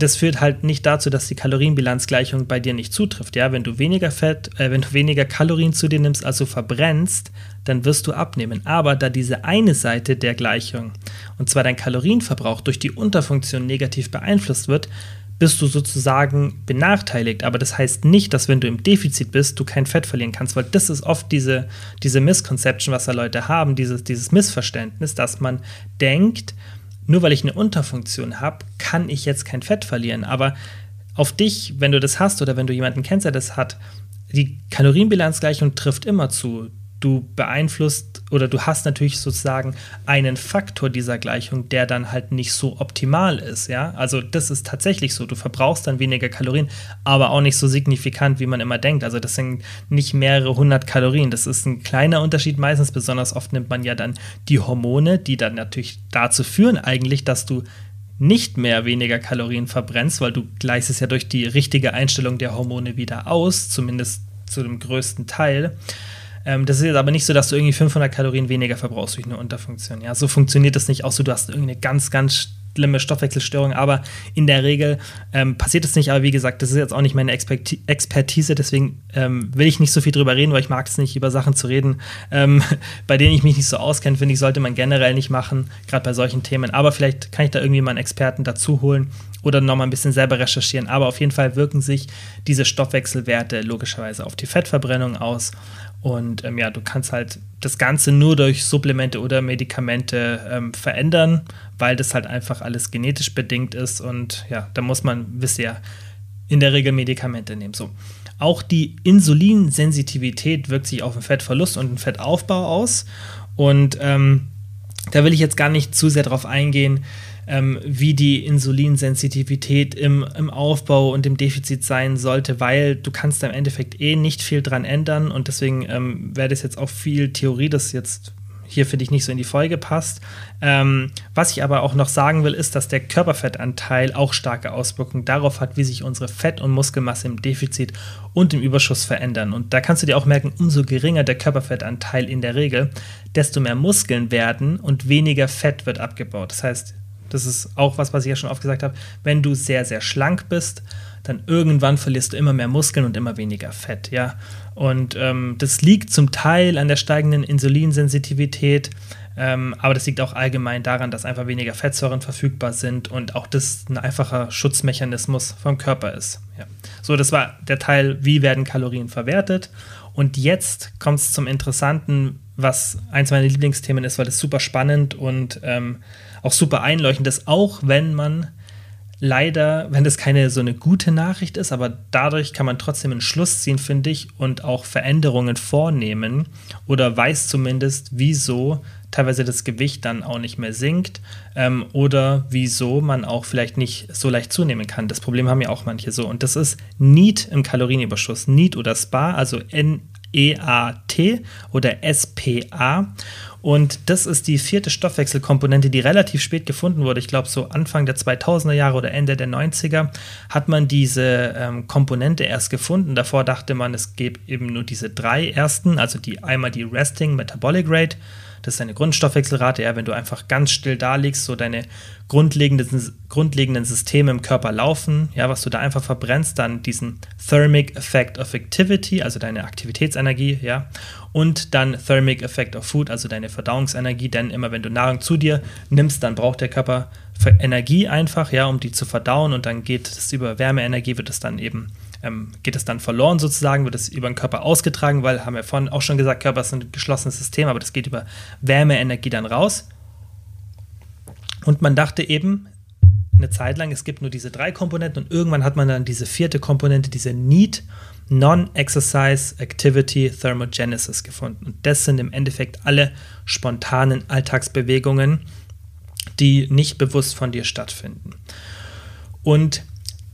das führt halt nicht dazu, dass die Kalorienbilanzgleichung bei dir nicht zutrifft. Ja, wenn du weniger Fett, äh, wenn du weniger Kalorien zu dir nimmst, also verbrennst, dann wirst du abnehmen. Aber da diese eine Seite der Gleichung, und zwar dein Kalorienverbrauch durch die Unterfunktion negativ beeinflusst wird, bist du sozusagen benachteiligt. Aber das heißt nicht, dass wenn du im Defizit bist, du kein Fett verlieren kannst, weil das ist oft diese, diese Misconception, was da Leute haben, dieses, dieses Missverständnis, dass man denkt, nur weil ich eine Unterfunktion habe, kann ich jetzt kein Fett verlieren. Aber auf dich, wenn du das hast oder wenn du jemanden kennst, der das hat, die Kalorienbilanzgleichung trifft immer zu du beeinflusst oder du hast natürlich sozusagen einen Faktor dieser Gleichung, der dann halt nicht so optimal ist, ja? Also das ist tatsächlich so, du verbrauchst dann weniger Kalorien, aber auch nicht so signifikant, wie man immer denkt. Also das sind nicht mehrere hundert Kalorien, das ist ein kleiner Unterschied meistens, besonders oft nimmt man ja dann die Hormone, die dann natürlich dazu führen eigentlich, dass du nicht mehr weniger Kalorien verbrennst, weil du gleichst es ja durch die richtige Einstellung der Hormone wieder aus, zumindest zu dem größten Teil. Ähm, das ist jetzt aber nicht so, dass du irgendwie 500 Kalorien weniger verbrauchst durch eine Unterfunktion. Ja, so funktioniert das nicht. Auch so, du hast irgendeine ganz, ganz schlimme Stoffwechselstörung, aber in der Regel ähm, passiert es nicht. Aber wie gesagt, das ist jetzt auch nicht meine Expertise, deswegen ähm, will ich nicht so viel drüber reden, weil ich mag es nicht, über Sachen zu reden, ähm, bei denen ich mich nicht so auskenne, finde ich, sollte man generell nicht machen, gerade bei solchen Themen. Aber vielleicht kann ich da irgendwie mal einen Experten dazu holen oder nochmal ein bisschen selber recherchieren. Aber auf jeden Fall wirken sich diese Stoffwechselwerte logischerweise auf die Fettverbrennung aus und ähm, ja, du kannst halt das Ganze nur durch Supplemente oder Medikamente ähm, verändern, weil das halt einfach alles genetisch bedingt ist. Und ja, da muss man, ihr, in der Regel Medikamente nehmen. So. Auch die Insulinsensitivität wirkt sich auf den Fettverlust und den Fettaufbau aus. Und ähm, da will ich jetzt gar nicht zu sehr drauf eingehen ähm, wie die Insulinsensitivität im, im Aufbau und im Defizit sein sollte, weil du kannst da im Endeffekt eh nicht viel dran ändern und deswegen ähm, wäre das jetzt auch viel Theorie, das jetzt hier für dich nicht so in die Folge passt. Ähm, was ich aber auch noch sagen will, ist, dass der Körperfettanteil auch starke Auswirkungen darauf hat, wie sich unsere Fett- und Muskelmasse im Defizit und im Überschuss verändern. Und da kannst du dir auch merken, umso geringer der Körperfettanteil in der Regel, desto mehr Muskeln werden und weniger Fett wird abgebaut. Das heißt, das ist auch was, was ich ja schon oft gesagt habe. Wenn du sehr, sehr schlank bist, dann irgendwann verlierst du immer mehr Muskeln und immer weniger Fett, ja. Und ähm, das liegt zum Teil an der steigenden Insulinsensitivität, ähm, aber das liegt auch allgemein daran, dass einfach weniger Fettsäuren verfügbar sind und auch das ein einfacher Schutzmechanismus vom Körper ist. Ja. So, das war der Teil, wie werden Kalorien verwertet. Und jetzt kommt es zum Interessanten, was eins meiner Lieblingsthemen ist, weil es super spannend und ähm, auch super einleuchtend ist, auch wenn man leider, wenn das keine so eine gute Nachricht ist, aber dadurch kann man trotzdem einen Schluss ziehen, finde ich, und auch Veränderungen vornehmen oder weiß zumindest, wieso teilweise das Gewicht dann auch nicht mehr sinkt ähm, oder wieso man auch vielleicht nicht so leicht zunehmen kann. Das Problem haben ja auch manche so. Und das ist NEAT im Kalorienüberschuss. NEAT oder SPA, also N-E-A-T oder SPA. Und das ist die vierte Stoffwechselkomponente, die relativ spät gefunden wurde. Ich glaube, so Anfang der 2000er Jahre oder Ende der 90er hat man diese ähm, Komponente erst gefunden. Davor dachte man, es gäbe eben nur diese drei ersten, also die einmal die Resting Metabolic Rate, das ist deine Grundstoffwechselrate, ja, wenn du einfach ganz still da liegst, so deine grundlegenden, grundlegenden Systeme im Körper laufen, ja, was du da einfach verbrennst, dann diesen Thermic Effect of Activity, also deine Aktivitätsenergie, ja, und dann Thermic Effect of Food, also deine Verdauungsenergie, denn immer wenn du Nahrung zu dir nimmst, dann braucht der Körper Energie einfach, ja, um die zu verdauen und dann geht es über Wärmeenergie, wird es dann eben ähm, geht es dann verloren sozusagen, wird es über den Körper ausgetragen, weil, haben wir vorhin auch schon gesagt, Körper ist ein geschlossenes System, aber das geht über Wärmeenergie dann raus. Und man dachte eben eine Zeit lang, es gibt nur diese drei Komponenten und irgendwann hat man dann diese vierte Komponente, diese Need, Non-Exercise Activity Thermogenesis gefunden. Und das sind im Endeffekt alle spontanen Alltagsbewegungen, die nicht bewusst von dir stattfinden. Und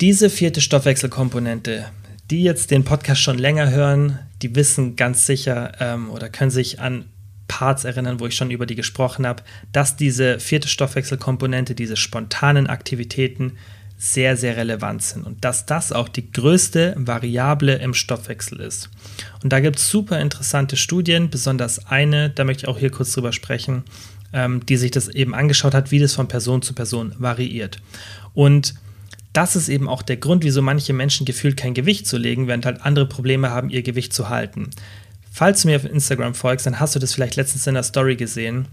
diese vierte Stoffwechselkomponente, die jetzt den Podcast schon länger hören, die wissen ganz sicher ähm, oder können sich an Parts erinnern, wo ich schon über die gesprochen habe, dass diese vierte Stoffwechselkomponente, diese spontanen Aktivitäten sehr, sehr relevant sind und dass das auch die größte Variable im Stoffwechsel ist. Und da gibt es super interessante Studien, besonders eine, da möchte ich auch hier kurz drüber sprechen, ähm, die sich das eben angeschaut hat, wie das von Person zu Person variiert. Und das ist eben auch der Grund, wieso manche Menschen gefühlt kein Gewicht zu legen, während halt andere Probleme haben, ihr Gewicht zu halten. Falls du mir auf Instagram folgst, dann hast du das vielleicht letztens in der Story gesehen.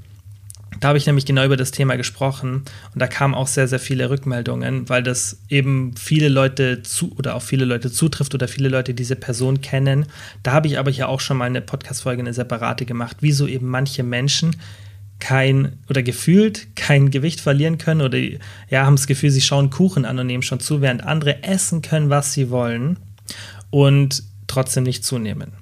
Da habe ich nämlich genau über das Thema gesprochen und da kamen auch sehr, sehr viele Rückmeldungen, weil das eben viele Leute zu oder auf viele Leute zutrifft oder viele Leute diese Person kennen. Da habe ich aber ja auch schon mal eine Podcast-Folge, eine separate gemacht, wieso eben manche Menschen kein oder gefühlt kein Gewicht verlieren können oder ja, haben das Gefühl, sie schauen Kuchen an und nehmen schon zu, während andere essen können, was sie wollen und trotzdem nicht zunehmen.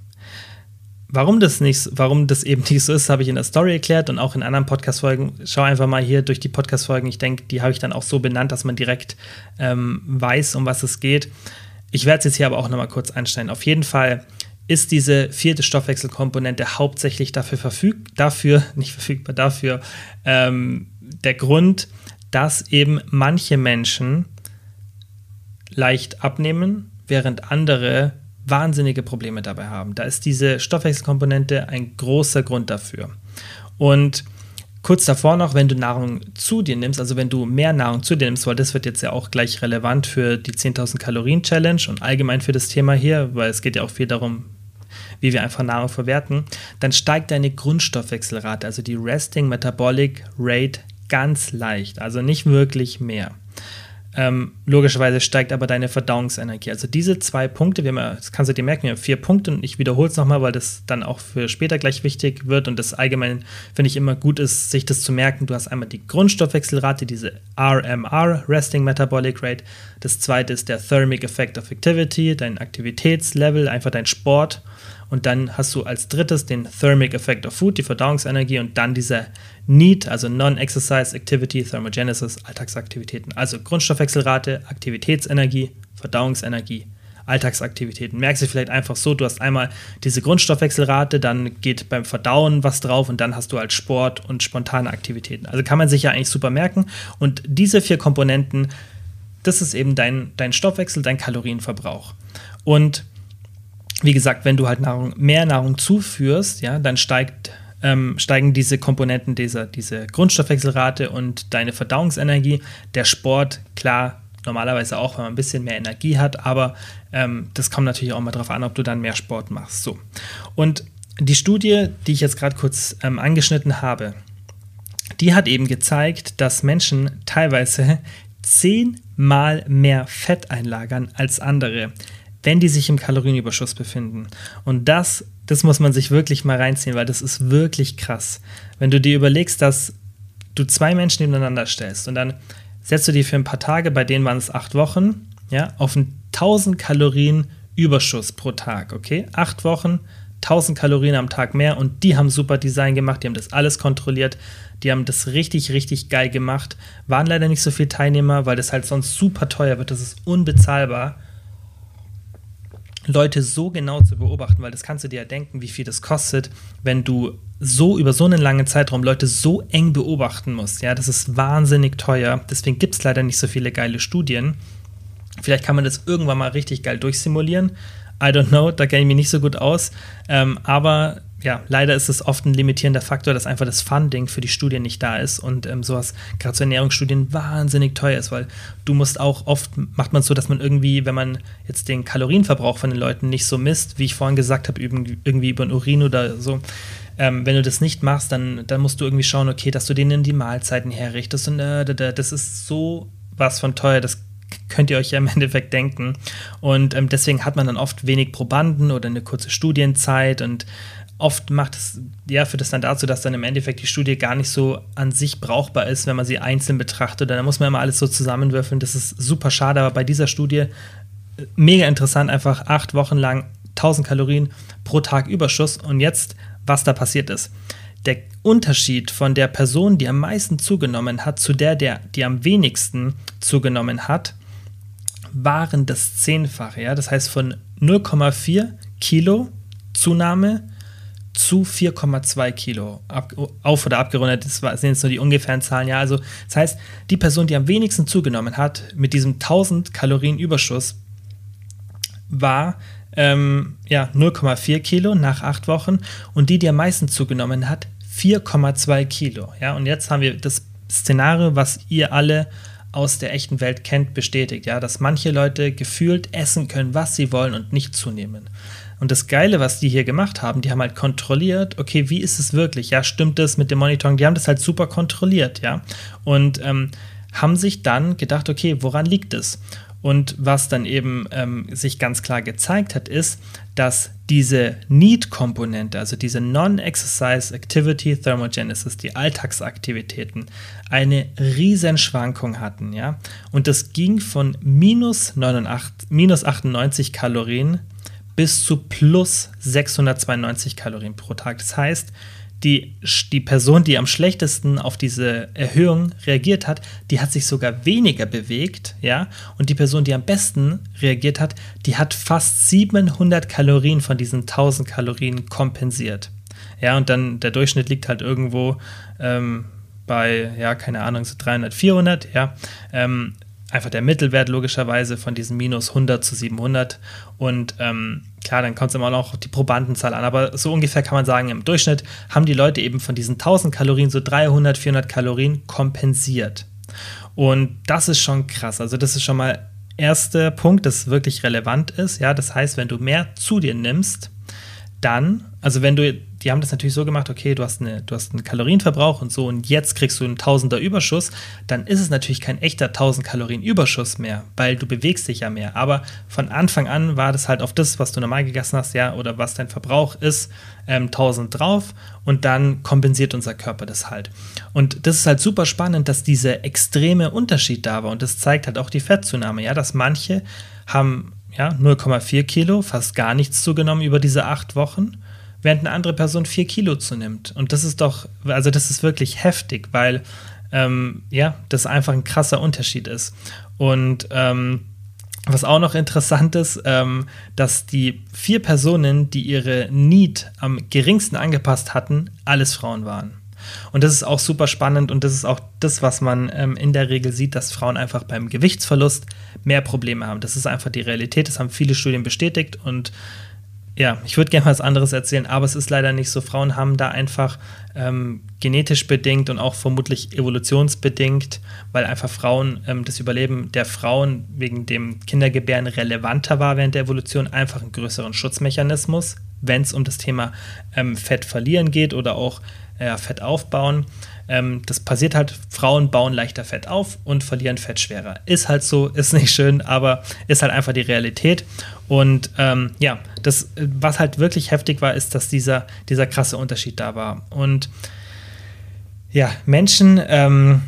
Warum das nicht, warum das eben nicht so ist, habe ich in der Story erklärt und auch in anderen Podcast-Folgen. Schau einfach mal hier durch die Podcast-Folgen. Ich denke, die habe ich dann auch so benannt, dass man direkt ähm, weiß, um was es geht. Ich werde es jetzt hier aber auch nochmal kurz einstellen. Auf jeden Fall ist diese vierte Stoffwechselkomponente hauptsächlich dafür verfügbar, dafür, nicht verfügbar, dafür ähm, der Grund, dass eben manche Menschen leicht abnehmen, während andere wahnsinnige Probleme dabei haben. Da ist diese Stoffwechselkomponente ein großer Grund dafür. Und kurz davor noch, wenn du Nahrung zu dir nimmst, also wenn du mehr Nahrung zu dir nimmst, weil das wird jetzt ja auch gleich relevant für die 10.000 Kalorien Challenge und allgemein für das Thema hier, weil es geht ja auch viel darum, wie wir einfach Nahrung verwerten, dann steigt deine Grundstoffwechselrate, also die Resting Metabolic Rate, ganz leicht, also nicht wirklich mehr. Ähm, logischerweise steigt aber deine Verdauungsenergie. Also diese zwei Punkte, wir haben ja, das kannst du dir merken, wir haben vier Punkte und ich wiederhole es nochmal, weil das dann auch für später gleich wichtig wird und das allgemein finde ich immer gut ist, sich das zu merken. Du hast einmal die Grundstoffwechselrate, diese RMR, Resting Metabolic Rate. Das zweite ist der Thermic Effect of Activity, dein Aktivitätslevel, einfach dein Sport. Und dann hast du als drittes den Thermic Effect of Food, die Verdauungsenergie und dann dieser NEAT, also Non-Exercise Activity Thermogenesis, Alltagsaktivitäten. Also Grundstoffwechselrate, Aktivitätsenergie, Verdauungsenergie, Alltagsaktivitäten. Merkst du vielleicht einfach so, du hast einmal diese Grundstoffwechselrate, dann geht beim Verdauen was drauf und dann hast du als Sport und spontane Aktivitäten. Also kann man sich ja eigentlich super merken. Und diese vier Komponenten, das ist eben dein, dein Stoffwechsel, dein Kalorienverbrauch. Und wie gesagt, wenn du halt Nahrung, mehr Nahrung zuführst, ja, dann steigt, ähm, steigen diese Komponenten dieser, diese Grundstoffwechselrate und deine Verdauungsenergie. Der Sport, klar, normalerweise auch, wenn man ein bisschen mehr Energie hat, aber ähm, das kommt natürlich auch mal darauf an, ob du dann mehr Sport machst. So. Und die Studie, die ich jetzt gerade kurz ähm, angeschnitten habe, die hat eben gezeigt, dass Menschen teilweise zehnmal mehr Fett einlagern als andere wenn die sich im Kalorienüberschuss befinden. Und das, das muss man sich wirklich mal reinziehen, weil das ist wirklich krass. Wenn du dir überlegst, dass du zwei Menschen nebeneinander stellst und dann setzt du dir für ein paar Tage, bei denen waren es acht Wochen, ja, auf einen 1000 Kalorien Überschuss pro Tag, okay? Acht Wochen, 1000 Kalorien am Tag mehr und die haben super Design gemacht, die haben das alles kontrolliert, die haben das richtig, richtig geil gemacht. Waren leider nicht so viele Teilnehmer, weil das halt sonst super teuer wird, das ist unbezahlbar. Leute so genau zu beobachten, weil das kannst du dir ja denken, wie viel das kostet, wenn du so über so einen langen Zeitraum Leute so eng beobachten musst. Ja, das ist wahnsinnig teuer. Deswegen gibt es leider nicht so viele geile Studien. Vielleicht kann man das irgendwann mal richtig geil durchsimulieren. I don't know, da kenne ich mich nicht so gut aus. Ähm, aber ja, leider ist es oft ein limitierender Faktor, dass einfach das Funding für die Studien nicht da ist und ähm, sowas, gerade so Ernährungsstudien, wahnsinnig teuer ist, weil du musst auch oft, macht man es so, dass man irgendwie, wenn man jetzt den Kalorienverbrauch von den Leuten nicht so misst, wie ich vorhin gesagt habe, irgendwie über den Urin oder so, ähm, wenn du das nicht machst, dann, dann musst du irgendwie schauen, okay, dass du denen die Mahlzeiten herrichtest und äh, das ist so was von teuer, das könnt ihr euch ja im Endeffekt denken. Und ähm, deswegen hat man dann oft wenig Probanden oder eine kurze Studienzeit und oft macht es, ja, führt das dann dazu, dass dann im Endeffekt die Studie gar nicht so an sich brauchbar ist, wenn man sie einzeln betrachtet. Da muss man immer alles so zusammenwürfeln. Das ist super schade, aber bei dieser Studie äh, mega interessant, einfach acht Wochen lang 1000 Kalorien pro Tag Überschuss und jetzt, was da passiert ist. Der Unterschied von der Person, die am meisten zugenommen hat, zu der, der die am wenigsten zugenommen hat, waren das Zehnfache. Ja? Das heißt von 0,4 Kilo Zunahme zu 4,2 Kilo ab, auf oder abgerundet. Das sind jetzt nur die ungefähren Zahlen. Ja, also das heißt, die Person, die am wenigsten zugenommen hat mit diesem 1000 Kalorien Überschuss, war ähm, ja 0,4 Kilo nach acht Wochen und die, die am meisten zugenommen hat, 4,2 Kilo. Ja, und jetzt haben wir das Szenario, was ihr alle aus der echten Welt kennt, bestätigt, ja, dass manche Leute gefühlt essen können, was sie wollen und nicht zunehmen. Und das Geile, was die hier gemacht haben, die haben halt kontrolliert, okay, wie ist es wirklich? Ja, stimmt das mit dem Monitoring? Die haben das halt super kontrolliert, ja. Und ähm, haben sich dann gedacht, okay, woran liegt es? Und was dann eben ähm, sich ganz klar gezeigt hat, ist, dass diese Need-Komponente, also diese Non-Exercise Activity Thermogenesis, die Alltagsaktivitäten, eine riesen Schwankung hatten, ja. Und das ging von minus, 89, minus 98 Kalorien bis zu plus 692 Kalorien pro Tag. Das heißt, die, die Person, die am schlechtesten auf diese Erhöhung reagiert hat, die hat sich sogar weniger bewegt, ja, und die Person, die am besten reagiert hat, die hat fast 700 Kalorien von diesen 1000 Kalorien kompensiert. Ja, und dann der Durchschnitt liegt halt irgendwo ähm, bei, ja, keine Ahnung, so 300, 400, ja. Ähm, einfach der Mittelwert logischerweise von diesen minus 100 zu 700. Und ähm, klar, dann kommt es immer noch die Probandenzahl an. Aber so ungefähr kann man sagen, im Durchschnitt haben die Leute eben von diesen 1000 Kalorien so 300, 400 Kalorien kompensiert. Und das ist schon krass. Also das ist schon mal erster Punkt, das wirklich relevant ist. Ja, das heißt, wenn du mehr zu dir nimmst, dann, also wenn du die haben das natürlich so gemacht, okay, du hast, eine, du hast einen Kalorienverbrauch und so und jetzt kriegst du einen Tausender Überschuss, dann ist es natürlich kein echter 1000 Kalorien Überschuss mehr, weil du bewegst dich ja mehr. Aber von Anfang an war das halt auf das, was du normal gegessen hast, ja, oder was dein Verbrauch ist, ähm, 1000 drauf und dann kompensiert unser Körper das halt. Und das ist halt super spannend, dass dieser extreme Unterschied da war und das zeigt halt auch die Fettzunahme, ja, dass manche haben ja, 0,4 Kilo, fast gar nichts zugenommen über diese acht Wochen während eine andere Person vier Kilo zunimmt. Und das ist doch, also das ist wirklich heftig, weil ähm, ja, das einfach ein krasser Unterschied ist. Und ähm, was auch noch interessant ist, ähm, dass die vier Personen, die ihre Need am geringsten angepasst hatten, alles Frauen waren. Und das ist auch super spannend und das ist auch das, was man ähm, in der Regel sieht, dass Frauen einfach beim Gewichtsverlust mehr Probleme haben. Das ist einfach die Realität, das haben viele Studien bestätigt und ja, ich würde gerne was anderes erzählen, aber es ist leider nicht so. Frauen haben da einfach ähm, genetisch bedingt und auch vermutlich evolutionsbedingt, weil einfach Frauen ähm, das Überleben der Frauen wegen dem Kindergebären relevanter war während der Evolution, einfach einen größeren Schutzmechanismus, wenn es um das Thema ähm, Fett verlieren geht oder auch äh, Fett aufbauen. Ähm, das passiert halt, Frauen bauen leichter Fett auf und verlieren Fett schwerer. Ist halt so, ist nicht schön, aber ist halt einfach die Realität. Und ähm, ja, das, was halt wirklich heftig war, ist, dass dieser, dieser krasse Unterschied da war. Und ja, Menschen, ähm,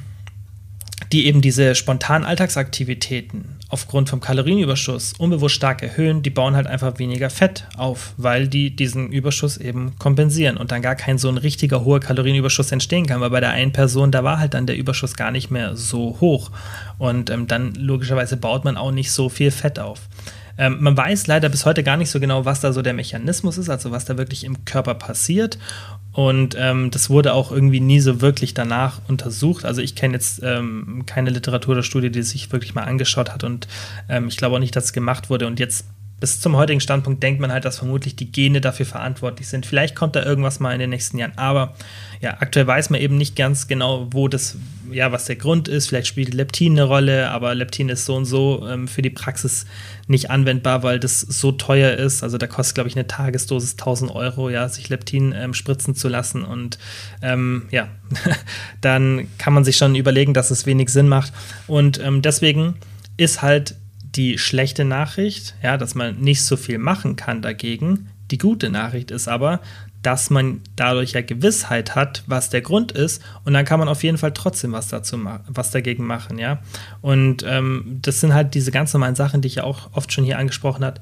die eben diese spontanen Alltagsaktivitäten aufgrund vom Kalorienüberschuss unbewusst stark erhöhen, die bauen halt einfach weniger Fett auf, weil die diesen Überschuss eben kompensieren und dann gar kein so ein richtiger hoher Kalorienüberschuss entstehen kann, weil bei der einen Person, da war halt dann der Überschuss gar nicht mehr so hoch und ähm, dann logischerweise baut man auch nicht so viel Fett auf. Ähm, man weiß leider bis heute gar nicht so genau, was da so der Mechanismus ist, also was da wirklich im Körper passiert. Und ähm, das wurde auch irgendwie nie so wirklich danach untersucht. Also ich kenne jetzt ähm, keine Literatur oder Studie, die sich wirklich mal angeschaut hat. Und ähm, ich glaube auch nicht, dass es gemacht wurde. Und jetzt bis zum heutigen Standpunkt denkt man halt, dass vermutlich die Gene dafür verantwortlich sind. Vielleicht kommt da irgendwas mal in den nächsten Jahren. Aber ja, aktuell weiß man eben nicht ganz genau, wo das, ja, was der Grund ist. Vielleicht spielt Leptin eine Rolle, aber Leptin ist so und so ähm, für die Praxis nicht anwendbar, weil das so teuer ist. Also da kostet, glaube ich, eine Tagesdosis 1000 Euro, ja, sich Leptin ähm, spritzen zu lassen. Und ähm, ja, dann kann man sich schon überlegen, dass es wenig Sinn macht. Und ähm, deswegen ist halt die schlechte Nachricht, ja, dass man nicht so viel machen kann dagegen. Die gute Nachricht ist aber, dass man dadurch ja Gewissheit hat, was der Grund ist, und dann kann man auf jeden Fall trotzdem was dazu was dagegen machen, ja. Und ähm, das sind halt diese ganz normalen Sachen, die ich ja auch oft schon hier angesprochen habe.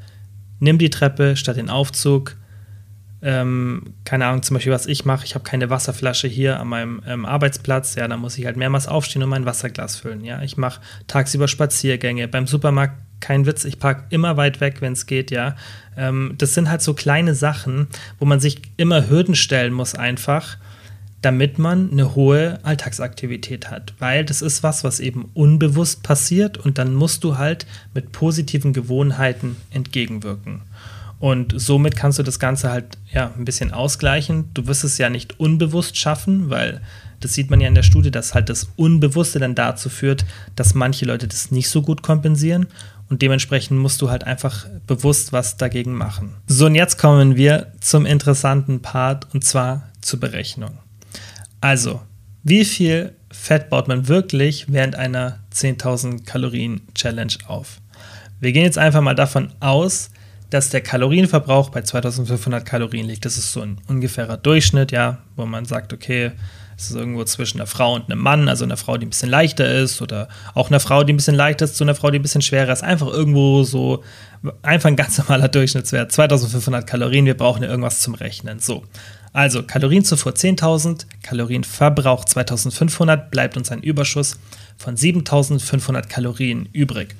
Nimm die Treppe statt den Aufzug. Ähm, keine Ahnung, zum Beispiel, was ich mache. Ich habe keine Wasserflasche hier an meinem ähm, Arbeitsplatz. Ja, da muss ich halt mehrmals aufstehen und mein Wasserglas füllen. Ja, ich mache tagsüber Spaziergänge. Beim Supermarkt kein Witz, ich parke immer weit weg, wenn es geht, ja. Ähm, das sind halt so kleine Sachen, wo man sich immer Hürden stellen muss, einfach, damit man eine hohe Alltagsaktivität hat. Weil das ist was, was eben unbewusst passiert und dann musst du halt mit positiven Gewohnheiten entgegenwirken. Und somit kannst du das Ganze halt ja ein bisschen ausgleichen. Du wirst es ja nicht unbewusst schaffen, weil das sieht man ja in der Studie, dass halt das Unbewusste dann dazu führt, dass manche Leute das nicht so gut kompensieren und dementsprechend musst du halt einfach bewusst was dagegen machen. So, und jetzt kommen wir zum interessanten Part und zwar zur Berechnung. Also, wie viel Fett baut man wirklich während einer 10.000 Kalorien Challenge auf? Wir gehen jetzt einfach mal davon aus, dass der Kalorienverbrauch bei 2500 Kalorien liegt. Das ist so ein ungefährer Durchschnitt, ja, wo man sagt, okay, ist irgendwo zwischen einer Frau und einem Mann, also einer Frau, die ein bisschen leichter ist oder auch einer Frau, die ein bisschen leichter ist zu einer Frau, die ein bisschen schwerer ist. Einfach irgendwo so, einfach ein ganz normaler Durchschnittswert. 2500 Kalorien, wir brauchen ja irgendwas zum Rechnen. So. Also Kalorienzufuhr 10.000, Kalorienverbrauch 2500, bleibt uns ein Überschuss von 7500 Kalorien übrig.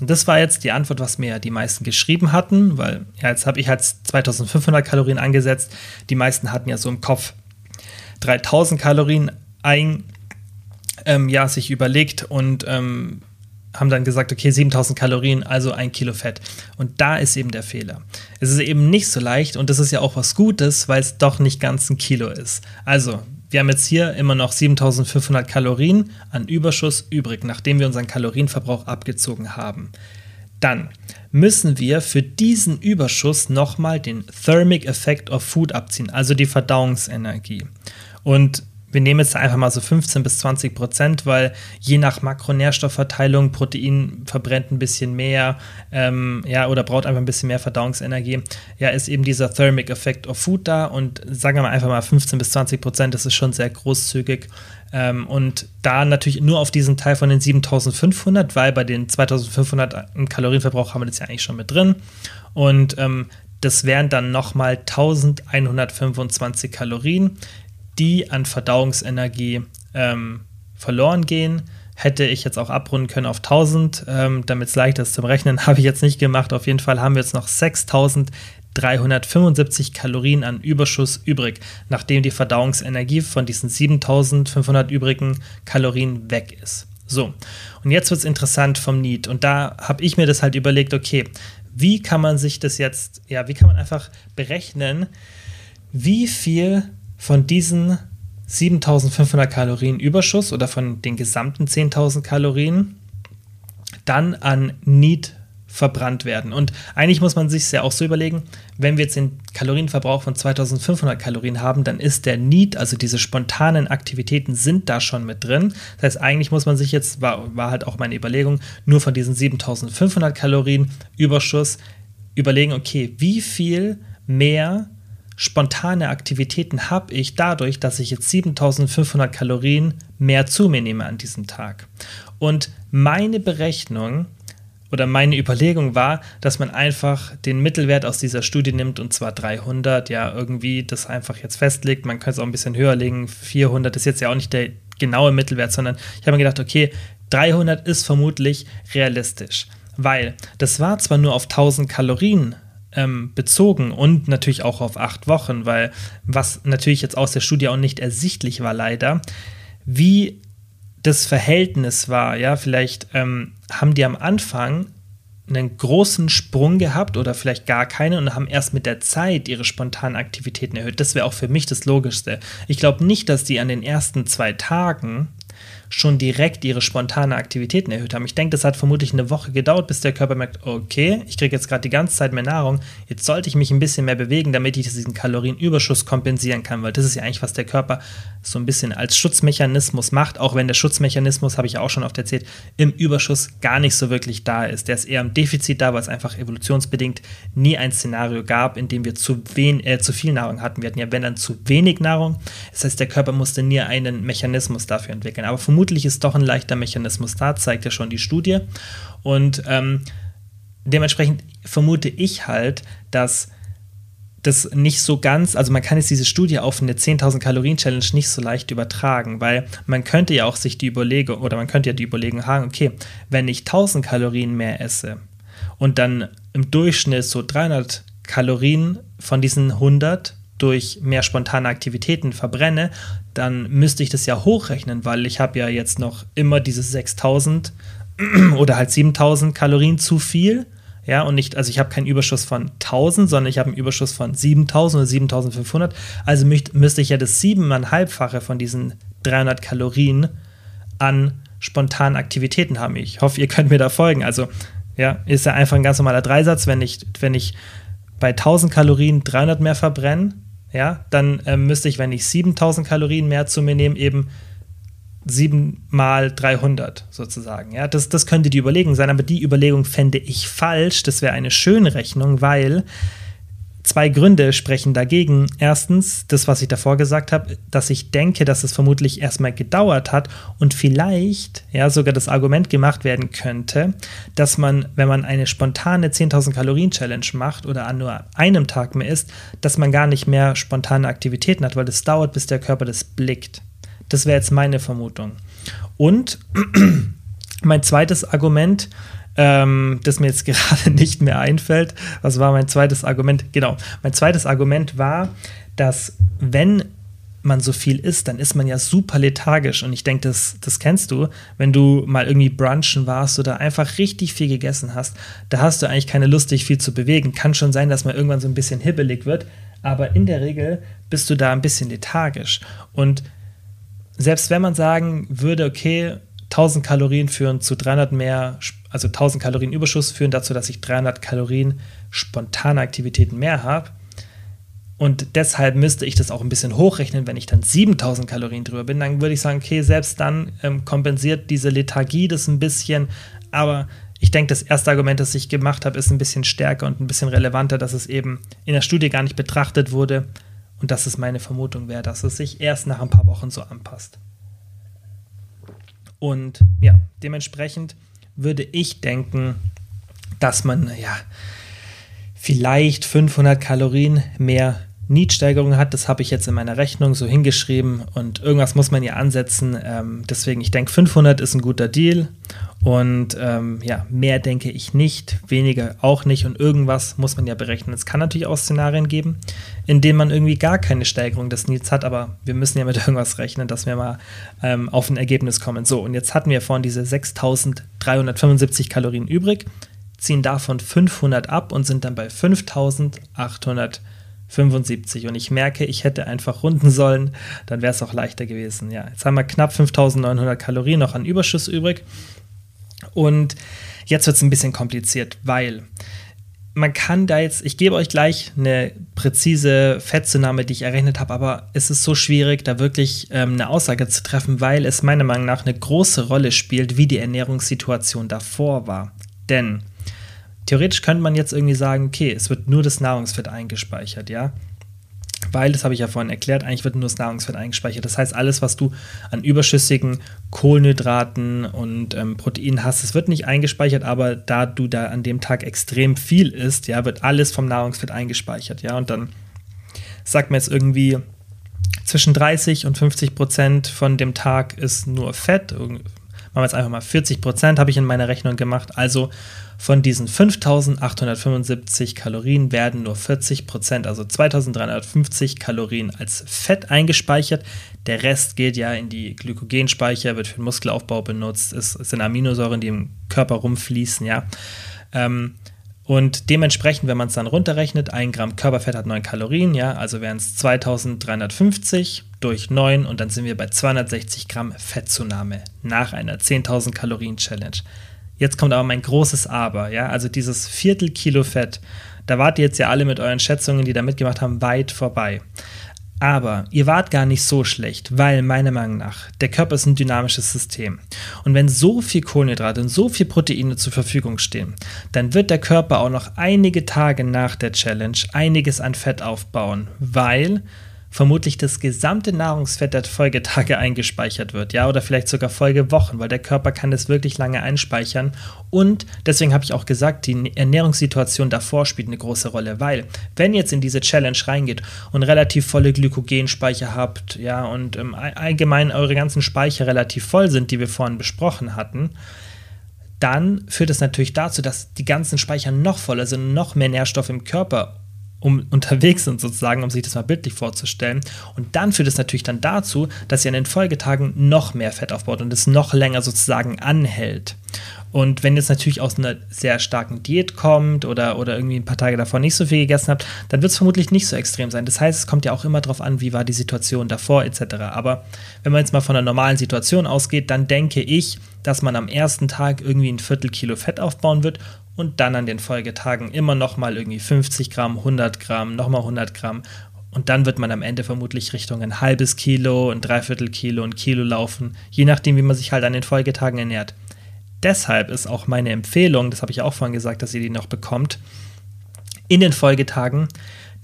Und das war jetzt die Antwort, was mir die meisten geschrieben hatten, weil ja, jetzt habe ich halt 2500 Kalorien angesetzt. Die meisten hatten ja so im Kopf 3000 Kalorien ein, ähm, ja, sich überlegt und ähm, haben dann gesagt, okay, 7000 Kalorien, also ein Kilo Fett. Und da ist eben der Fehler. Es ist eben nicht so leicht und das ist ja auch was Gutes, weil es doch nicht ganz ein Kilo ist. Also, wir haben jetzt hier immer noch 7500 Kalorien an Überschuss übrig, nachdem wir unseren Kalorienverbrauch abgezogen haben. Dann müssen wir für diesen Überschuss nochmal den Thermic Effect of Food abziehen, also die Verdauungsenergie. Und wir nehmen jetzt einfach mal so 15 bis 20 Prozent, weil je nach Makronährstoffverteilung Protein verbrennt ein bisschen mehr, ähm, ja, oder braucht einfach ein bisschen mehr Verdauungsenergie. Ja, ist eben dieser Thermic Effect of Food da und sagen wir mal einfach mal 15 bis 20 Prozent, das ist schon sehr großzügig. Ähm, und da natürlich nur auf diesen Teil von den 7500, weil bei den 2500 im Kalorienverbrauch haben wir das ja eigentlich schon mit drin. Und ähm, das wären dann nochmal 1125 Kalorien die an Verdauungsenergie ähm, verloren gehen. Hätte ich jetzt auch abrunden können auf 1000, ähm, damit es leichter ist zum Rechnen, habe ich jetzt nicht gemacht. Auf jeden Fall haben wir jetzt noch 6375 Kalorien an Überschuss übrig, nachdem die Verdauungsenergie von diesen 7500 übrigen Kalorien weg ist. So, und jetzt wird es interessant vom Need. Und da habe ich mir das halt überlegt, okay, wie kann man sich das jetzt, ja, wie kann man einfach berechnen, wie viel von diesen 7500 Kalorien Überschuss oder von den gesamten 10.000 Kalorien dann an Need verbrannt werden. Und eigentlich muss man sich ja auch so überlegen, wenn wir jetzt den Kalorienverbrauch von 2500 Kalorien haben, dann ist der Need, also diese spontanen Aktivitäten sind da schon mit drin. Das heißt, eigentlich muss man sich jetzt, war, war halt auch meine Überlegung, nur von diesen 7500 Kalorien Überschuss überlegen, okay, wie viel mehr spontane Aktivitäten habe ich dadurch, dass ich jetzt 7500 Kalorien mehr zu mir nehme an diesem Tag. Und meine Berechnung oder meine Überlegung war, dass man einfach den Mittelwert aus dieser Studie nimmt und zwar 300, ja, irgendwie das einfach jetzt festlegt. Man könnte es auch ein bisschen höher legen. 400 ist jetzt ja auch nicht der genaue Mittelwert, sondern ich habe mir gedacht, okay, 300 ist vermutlich realistisch, weil das war zwar nur auf 1000 Kalorien ähm, bezogen und natürlich auch auf acht Wochen, weil was natürlich jetzt aus der Studie auch nicht ersichtlich war, leider, wie das Verhältnis war. Ja, vielleicht ähm, haben die am Anfang einen großen Sprung gehabt oder vielleicht gar keine und haben erst mit der Zeit ihre spontanen Aktivitäten erhöht. Das wäre auch für mich das Logischste. Ich glaube nicht, dass die an den ersten zwei Tagen schon direkt ihre spontane Aktivitäten erhöht haben. Ich denke, das hat vermutlich eine Woche gedauert, bis der Körper merkt, okay, ich kriege jetzt gerade die ganze Zeit mehr Nahrung, jetzt sollte ich mich ein bisschen mehr bewegen, damit ich diesen Kalorienüberschuss kompensieren kann, weil das ist ja eigentlich, was der Körper so ein bisschen als Schutzmechanismus macht, auch wenn der Schutzmechanismus, habe ich auch schon oft erzählt, im Überschuss gar nicht so wirklich da ist. Der ist eher im Defizit da, weil es einfach evolutionsbedingt nie ein Szenario gab, in dem wir zu, wen, äh, zu viel Nahrung hatten. Wir hatten ja, wenn dann zu wenig Nahrung. Das heißt, der Körper musste nie einen Mechanismus dafür entwickeln. Aber vermutlich vermutlich ist doch ein leichter Mechanismus da, zeigt ja schon die Studie. Und ähm, dementsprechend vermute ich halt, dass das nicht so ganz, also man kann jetzt diese Studie auf eine 10.000 Kalorien Challenge nicht so leicht übertragen, weil man könnte ja auch sich die Überlegung, oder man könnte ja die Überlegung haben, okay, wenn ich 1000 Kalorien mehr esse und dann im Durchschnitt so 300 Kalorien von diesen 100 durch mehr spontane Aktivitäten verbrenne, dann müsste ich das ja hochrechnen, weil ich habe ja jetzt noch immer diese 6000 oder halt 7000 Kalorien zu viel. Ja, und nicht, also ich habe keinen Überschuss von 1000, sondern ich habe einen Überschuss von 7000 oder 7500. Also müsste, ich ja das siebeneinhalbfache von diesen 300 Kalorien an spontanen Aktivitäten haben. Ich hoffe, ihr könnt mir da folgen. Also, ja, ist ja einfach ein ganz normaler Dreisatz. Wenn ich, wenn ich bei 1000 Kalorien 300 mehr verbrenne, ja, dann äh, müsste ich, wenn ich 7000 Kalorien mehr zu mir nehme, eben 7 mal 300 sozusagen. Ja, das, das könnte die Überlegung sein, aber die Überlegung fände ich falsch. Das wäre eine schöne Rechnung, weil Zwei Gründe sprechen dagegen. Erstens, das, was ich davor gesagt habe, dass ich denke, dass es vermutlich erstmal gedauert hat und vielleicht ja sogar das Argument gemacht werden könnte, dass man, wenn man eine spontane 10.000 Kalorien Challenge macht oder an nur einem Tag mehr isst, dass man gar nicht mehr spontane Aktivitäten hat, weil es dauert, bis der Körper das blickt. Das wäre jetzt meine Vermutung. Und mein zweites Argument, ähm, das mir jetzt gerade nicht mehr einfällt. Was war mein zweites Argument? Genau, mein zweites Argument war, dass wenn man so viel isst, dann ist man ja super lethargisch. Und ich denke, das, das kennst du, wenn du mal irgendwie brunchen warst oder einfach richtig viel gegessen hast, da hast du eigentlich keine Lust, dich viel zu bewegen. Kann schon sein, dass man irgendwann so ein bisschen hibbelig wird, aber in der Regel bist du da ein bisschen lethargisch. Und selbst wenn man sagen würde, okay, 1000 Kalorien führen zu 300 mehr also 1000 Kalorien Überschuss führen dazu, dass ich 300 Kalorien spontane Aktivitäten mehr habe. Und deshalb müsste ich das auch ein bisschen hochrechnen, wenn ich dann 7000 Kalorien drüber bin. Dann würde ich sagen, okay, selbst dann ähm, kompensiert diese Lethargie das ein bisschen. Aber ich denke, das erste Argument, das ich gemacht habe, ist ein bisschen stärker und ein bisschen relevanter, dass es eben in der Studie gar nicht betrachtet wurde. Und das ist meine Vermutung wäre, dass es sich erst nach ein paar Wochen so anpasst. Und ja, dementsprechend würde ich denken, dass man ja vielleicht 500 Kalorien mehr Niedsteigerung hat. Das habe ich jetzt in meiner Rechnung so hingeschrieben und irgendwas muss man ja ansetzen. Ähm, deswegen, ich denke, 500 ist ein guter Deal und ähm, ja, mehr denke ich nicht, weniger auch nicht und irgendwas muss man ja berechnen. Es kann natürlich auch Szenarien geben, in denen man irgendwie gar keine Steigerung des Needs hat, aber wir müssen ja mit irgendwas rechnen, dass wir mal ähm, auf ein Ergebnis kommen. So, und jetzt hatten wir vorhin diese 6375 Kalorien übrig, ziehen davon 500 ab und sind dann bei 5800 75 und ich merke, ich hätte einfach runden sollen, dann wäre es auch leichter gewesen. Ja, jetzt haben wir knapp 5900 Kalorien noch an Überschuss übrig und jetzt wird es ein bisschen kompliziert, weil man kann da jetzt, ich gebe euch gleich eine präzise Fettzunahme, die ich errechnet habe, aber es ist so schwierig, da wirklich ähm, eine Aussage zu treffen, weil es meiner Meinung nach eine große Rolle spielt, wie die Ernährungssituation davor war. Denn theoretisch könnte man jetzt irgendwie sagen, okay, es wird nur das Nahrungsfett eingespeichert, ja. Weil, das habe ich ja vorhin erklärt, eigentlich wird nur das Nahrungsfett eingespeichert. Das heißt, alles, was du an überschüssigen Kohlenhydraten und ähm, Proteinen hast, das wird nicht eingespeichert, aber da du da an dem Tag extrem viel isst, ja, wird alles vom Nahrungsfett eingespeichert, ja. Und dann sagt man jetzt irgendwie, zwischen 30 und 50 Prozent von dem Tag ist nur Fett. Machen wir jetzt einfach mal 40 Prozent, habe ich in meiner Rechnung gemacht. Also von diesen 5875 Kalorien werden nur 40 Prozent, also 2350 Kalorien als Fett eingespeichert. Der Rest geht ja in die Glykogenspeicher, wird für den Muskelaufbau benutzt. Es sind Aminosäuren, die im Körper rumfließen, ja. Ähm, und dementsprechend, wenn man es dann runterrechnet, ein Gramm Körperfett hat 9 Kalorien, ja, also wären es 2350 durch 9 und dann sind wir bei 260 Gramm Fettzunahme nach einer 10.000 Kalorien Challenge. Jetzt kommt aber mein großes Aber, ja, also dieses Viertel Kilo Fett, da wart ihr jetzt ja alle mit euren Schätzungen, die da mitgemacht haben, weit vorbei. Aber ihr wart gar nicht so schlecht, weil meiner Meinung nach der Körper ist ein dynamisches System. Und wenn so viel Kohlenhydrate und so viel Proteine zur Verfügung stehen, dann wird der Körper auch noch einige Tage nach der Challenge einiges an Fett aufbauen, weil vermutlich das gesamte Nahrungsfett der Folgetage eingespeichert wird, ja, oder vielleicht sogar Folgewochen, weil der Körper kann das wirklich lange einspeichern. Und deswegen habe ich auch gesagt, die Ernährungssituation davor spielt eine große Rolle, weil wenn ihr jetzt in diese Challenge reingeht und relativ volle Glykogenspeicher habt, ja, und ähm, allgemein eure ganzen Speicher relativ voll sind, die wir vorhin besprochen hatten, dann führt es natürlich dazu, dass die ganzen Speicher noch voller sind, noch mehr Nährstoffe im Körper um, unterwegs sind sozusagen, um sich das mal bildlich vorzustellen. Und dann führt es natürlich dann dazu, dass ihr an den Folgetagen noch mehr Fett aufbaut und es noch länger sozusagen anhält. Und wenn ihr jetzt natürlich aus einer sehr starken Diät kommt oder, oder irgendwie ein paar Tage davor nicht so viel gegessen habt, dann wird es vermutlich nicht so extrem sein. Das heißt, es kommt ja auch immer darauf an, wie war die Situation davor etc. Aber wenn man jetzt mal von einer normalen Situation ausgeht, dann denke ich, dass man am ersten Tag irgendwie ein Viertelkilo Fett aufbauen wird und dann an den Folgetagen immer nochmal irgendwie 50 Gramm, 100 Gramm, nochmal 100 Gramm. Und dann wird man am Ende vermutlich Richtung ein halbes Kilo, ein Dreiviertel Kilo, ein Kilo laufen, je nachdem, wie man sich halt an den Folgetagen ernährt. Deshalb ist auch meine Empfehlung, das habe ich auch vorhin gesagt, dass ihr die noch bekommt, in den Folgetagen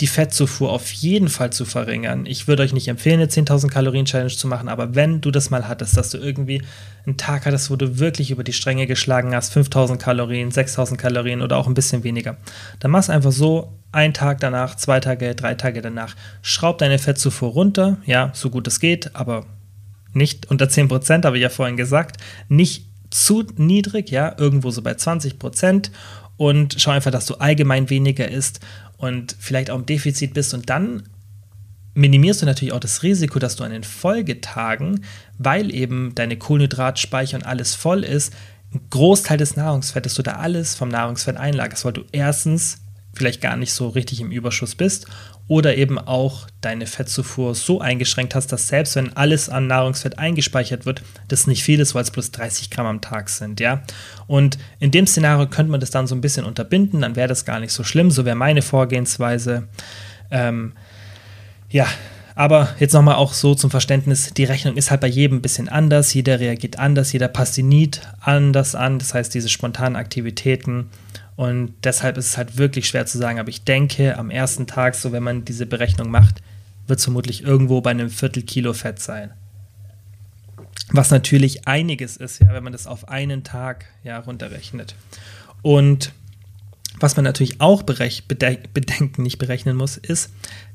die Fettzufuhr auf jeden Fall zu verringern. Ich würde euch nicht empfehlen, eine 10.000 Kalorien Challenge zu machen, aber wenn du das mal hattest, dass du irgendwie einen Tag hattest, wo du wirklich über die Stränge geschlagen hast, 5.000 Kalorien, 6.000 Kalorien oder auch ein bisschen weniger, dann mach es einfach so, ein Tag danach, zwei Tage, drei Tage danach, schraub deine Fettzufuhr runter, ja, so gut es geht, aber nicht unter 10%, habe ich ja vorhin gesagt, nicht zu niedrig, ja, irgendwo so bei 20% und schau einfach, dass du allgemein weniger isst und vielleicht auch im Defizit bist und dann minimierst du natürlich auch das Risiko, dass du an den Folgetagen, weil eben deine Kohlenhydratspeicher und alles voll ist, einen Großteil des Nahrungsfettes da alles vom Nahrungsfett einlagerst, weil du erstens vielleicht gar nicht so richtig im Überschuss bist oder eben auch deine Fettzufuhr so eingeschränkt hast, dass selbst wenn alles an Nahrungsfett eingespeichert wird, das nicht viel ist, weil es bloß 30 Gramm am Tag sind, ja. Und in dem Szenario könnte man das dann so ein bisschen unterbinden, dann wäre das gar nicht so schlimm, so wäre meine Vorgehensweise. Ähm, ja, aber jetzt nochmal auch so zum Verständnis, die Rechnung ist halt bei jedem ein bisschen anders, jeder reagiert anders, jeder passt die Need anders an, das heißt diese spontanen Aktivitäten und deshalb ist es halt wirklich schwer zu sagen. Aber ich denke, am ersten Tag, so wenn man diese Berechnung macht, wird es vermutlich irgendwo bei einem Viertel Kilo Fett sein. Was natürlich einiges ist, ja, wenn man das auf einen Tag ja, runterrechnet. Und was man natürlich auch bedenken, nicht berechnen muss, ist,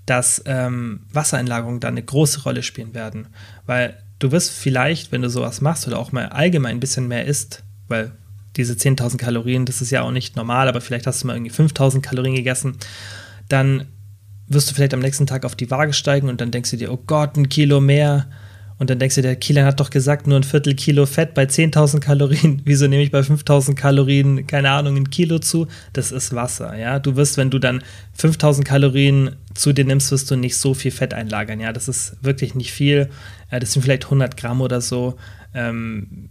dass ähm, Wassereinlagerungen da eine große Rolle spielen werden. Weil du wirst vielleicht, wenn du sowas machst oder auch mal allgemein ein bisschen mehr isst, weil diese 10.000 Kalorien, das ist ja auch nicht normal, aber vielleicht hast du mal irgendwie 5.000 Kalorien gegessen, dann wirst du vielleicht am nächsten Tag auf die Waage steigen und dann denkst du dir, oh Gott, ein Kilo mehr. Und dann denkst du, der Kilian hat doch gesagt, nur ein Viertel Kilo Fett bei 10.000 Kalorien. Wieso nehme ich bei 5.000 Kalorien, keine Ahnung, ein Kilo zu? Das ist Wasser, ja. Du wirst, wenn du dann 5.000 Kalorien zu dir nimmst, wirst du nicht so viel Fett einlagern, ja. Das ist wirklich nicht viel. Das sind vielleicht 100 Gramm oder so. Ähm,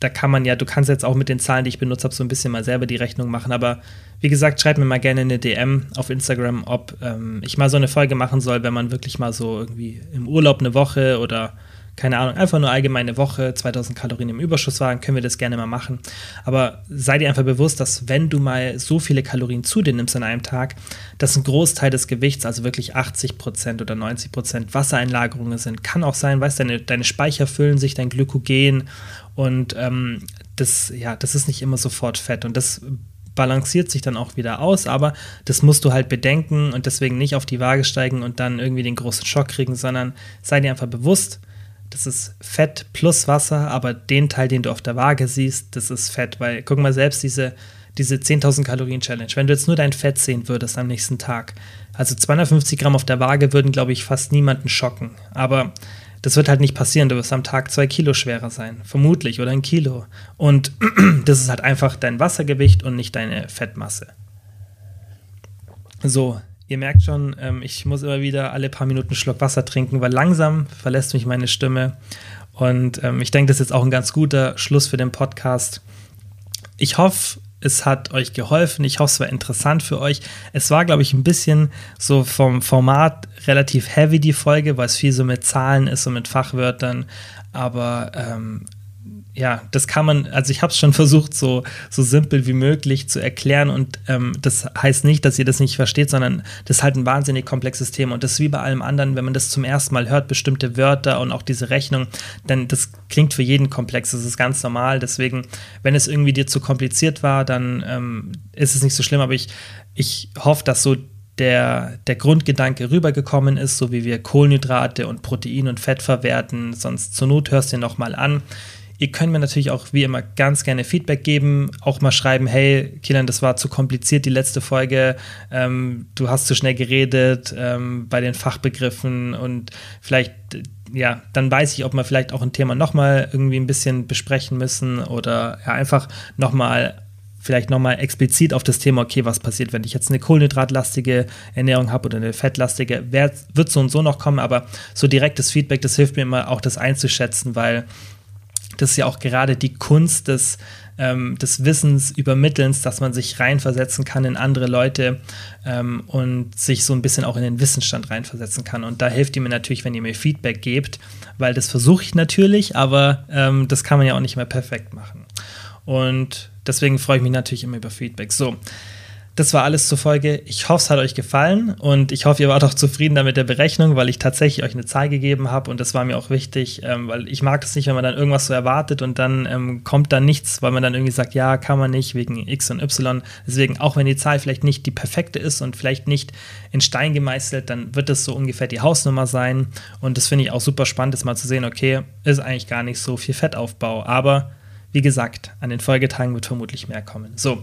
da kann man ja, du kannst jetzt auch mit den Zahlen, die ich benutzt habe, so ein bisschen mal selber die Rechnung machen. Aber wie gesagt, schreib mir mal gerne eine DM auf Instagram, ob ähm, ich mal so eine Folge machen soll, wenn man wirklich mal so irgendwie im Urlaub eine Woche oder keine Ahnung, einfach nur allgemeine Woche 2000 Kalorien im Überschuss waren, können wir das gerne mal machen. Aber sei dir einfach bewusst, dass wenn du mal so viele Kalorien zu dir nimmst an einem Tag, dass ein Großteil des Gewichts, also wirklich 80 Prozent oder 90 Prozent Wassereinlagerungen sind. Kann auch sein, weißt du, deine, deine Speicher füllen sich, dein Glykogen und ähm, das, ja, das ist nicht immer sofort Fett und das balanciert sich dann auch wieder aus, aber das musst du halt bedenken und deswegen nicht auf die Waage steigen und dann irgendwie den großen Schock kriegen, sondern sei dir einfach bewusst, das ist Fett plus Wasser, aber den Teil, den du auf der Waage siehst, das ist Fett, weil guck mal selbst diese, diese 10.000 Kalorien Challenge, wenn du jetzt nur dein Fett sehen würdest am nächsten Tag, also 250 Gramm auf der Waage würden, glaube ich, fast niemanden schocken, aber das wird halt nicht passieren. Du wirst am Tag zwei Kilo schwerer sein, vermutlich, oder ein Kilo. Und das ist halt einfach dein Wassergewicht und nicht deine Fettmasse. So, ihr merkt schon, ähm, ich muss immer wieder alle paar Minuten einen Schluck Wasser trinken, weil langsam verlässt mich meine Stimme. Und ähm, ich denke, das ist jetzt auch ein ganz guter Schluss für den Podcast. Ich hoffe, es hat euch geholfen. Ich hoffe, es war interessant für euch. Es war, glaube ich, ein bisschen so vom Format relativ heavy, die Folge, weil es viel so mit Zahlen ist und mit Fachwörtern. Aber ähm, ja, das kann man, also ich habe es schon versucht, so, so simpel wie möglich zu erklären und ähm, das heißt nicht, dass ihr das nicht versteht, sondern das ist halt ein wahnsinnig komplexes Thema und das ist wie bei allem anderen, wenn man das zum ersten Mal hört, bestimmte Wörter und auch diese Rechnung, dann das klingt für jeden komplex, das ist ganz normal, deswegen, wenn es irgendwie dir zu kompliziert war, dann ähm, ist es nicht so schlimm, aber ich, ich hoffe, dass so der, der Grundgedanke rübergekommen ist, so wie wir Kohlenhydrate und Protein und Fett verwerten, sonst zur Not hörst du dir nochmal an. Ihr könnt mir natürlich auch wie immer ganz gerne Feedback geben, auch mal schreiben, hey, Kilian, das war zu kompliziert, die letzte Folge, ähm, du hast zu schnell geredet ähm, bei den Fachbegriffen und vielleicht, ja, dann weiß ich, ob wir vielleicht auch ein Thema nochmal irgendwie ein bisschen besprechen müssen oder ja, einfach nochmal vielleicht nochmal explizit auf das Thema, okay, was passiert, wenn ich jetzt eine kohlenhydratlastige Ernährung habe oder eine fettlastige, wird so und so noch kommen, aber so direktes Feedback, das hilft mir immer auch, das einzuschätzen, weil das ist ja auch gerade die Kunst des, ähm, des Wissens übermittelns, dass man sich reinversetzen kann in andere Leute ähm, und sich so ein bisschen auch in den Wissensstand reinversetzen kann. Und da hilft ihr mir natürlich, wenn ihr mir Feedback gebt, weil das versuche ich natürlich, aber ähm, das kann man ja auch nicht mehr perfekt machen. Und deswegen freue ich mich natürlich immer über Feedback. So, das war alles zur Folge. Ich hoffe, es hat euch gefallen und ich hoffe, ihr wart auch zufrieden damit der Berechnung, weil ich tatsächlich euch eine Zahl gegeben habe und das war mir auch wichtig, ähm, weil ich mag das nicht, wenn man dann irgendwas so erwartet und dann ähm, kommt dann nichts, weil man dann irgendwie sagt, ja, kann man nicht wegen X und Y. Deswegen, auch wenn die Zahl vielleicht nicht die perfekte ist und vielleicht nicht in Stein gemeißelt, dann wird das so ungefähr die Hausnummer sein und das finde ich auch super spannend, das mal zu sehen, okay, ist eigentlich gar nicht so viel Fettaufbau, aber wie gesagt, an den Folgetagen wird vermutlich mehr kommen. So.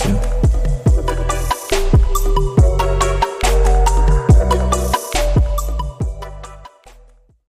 you.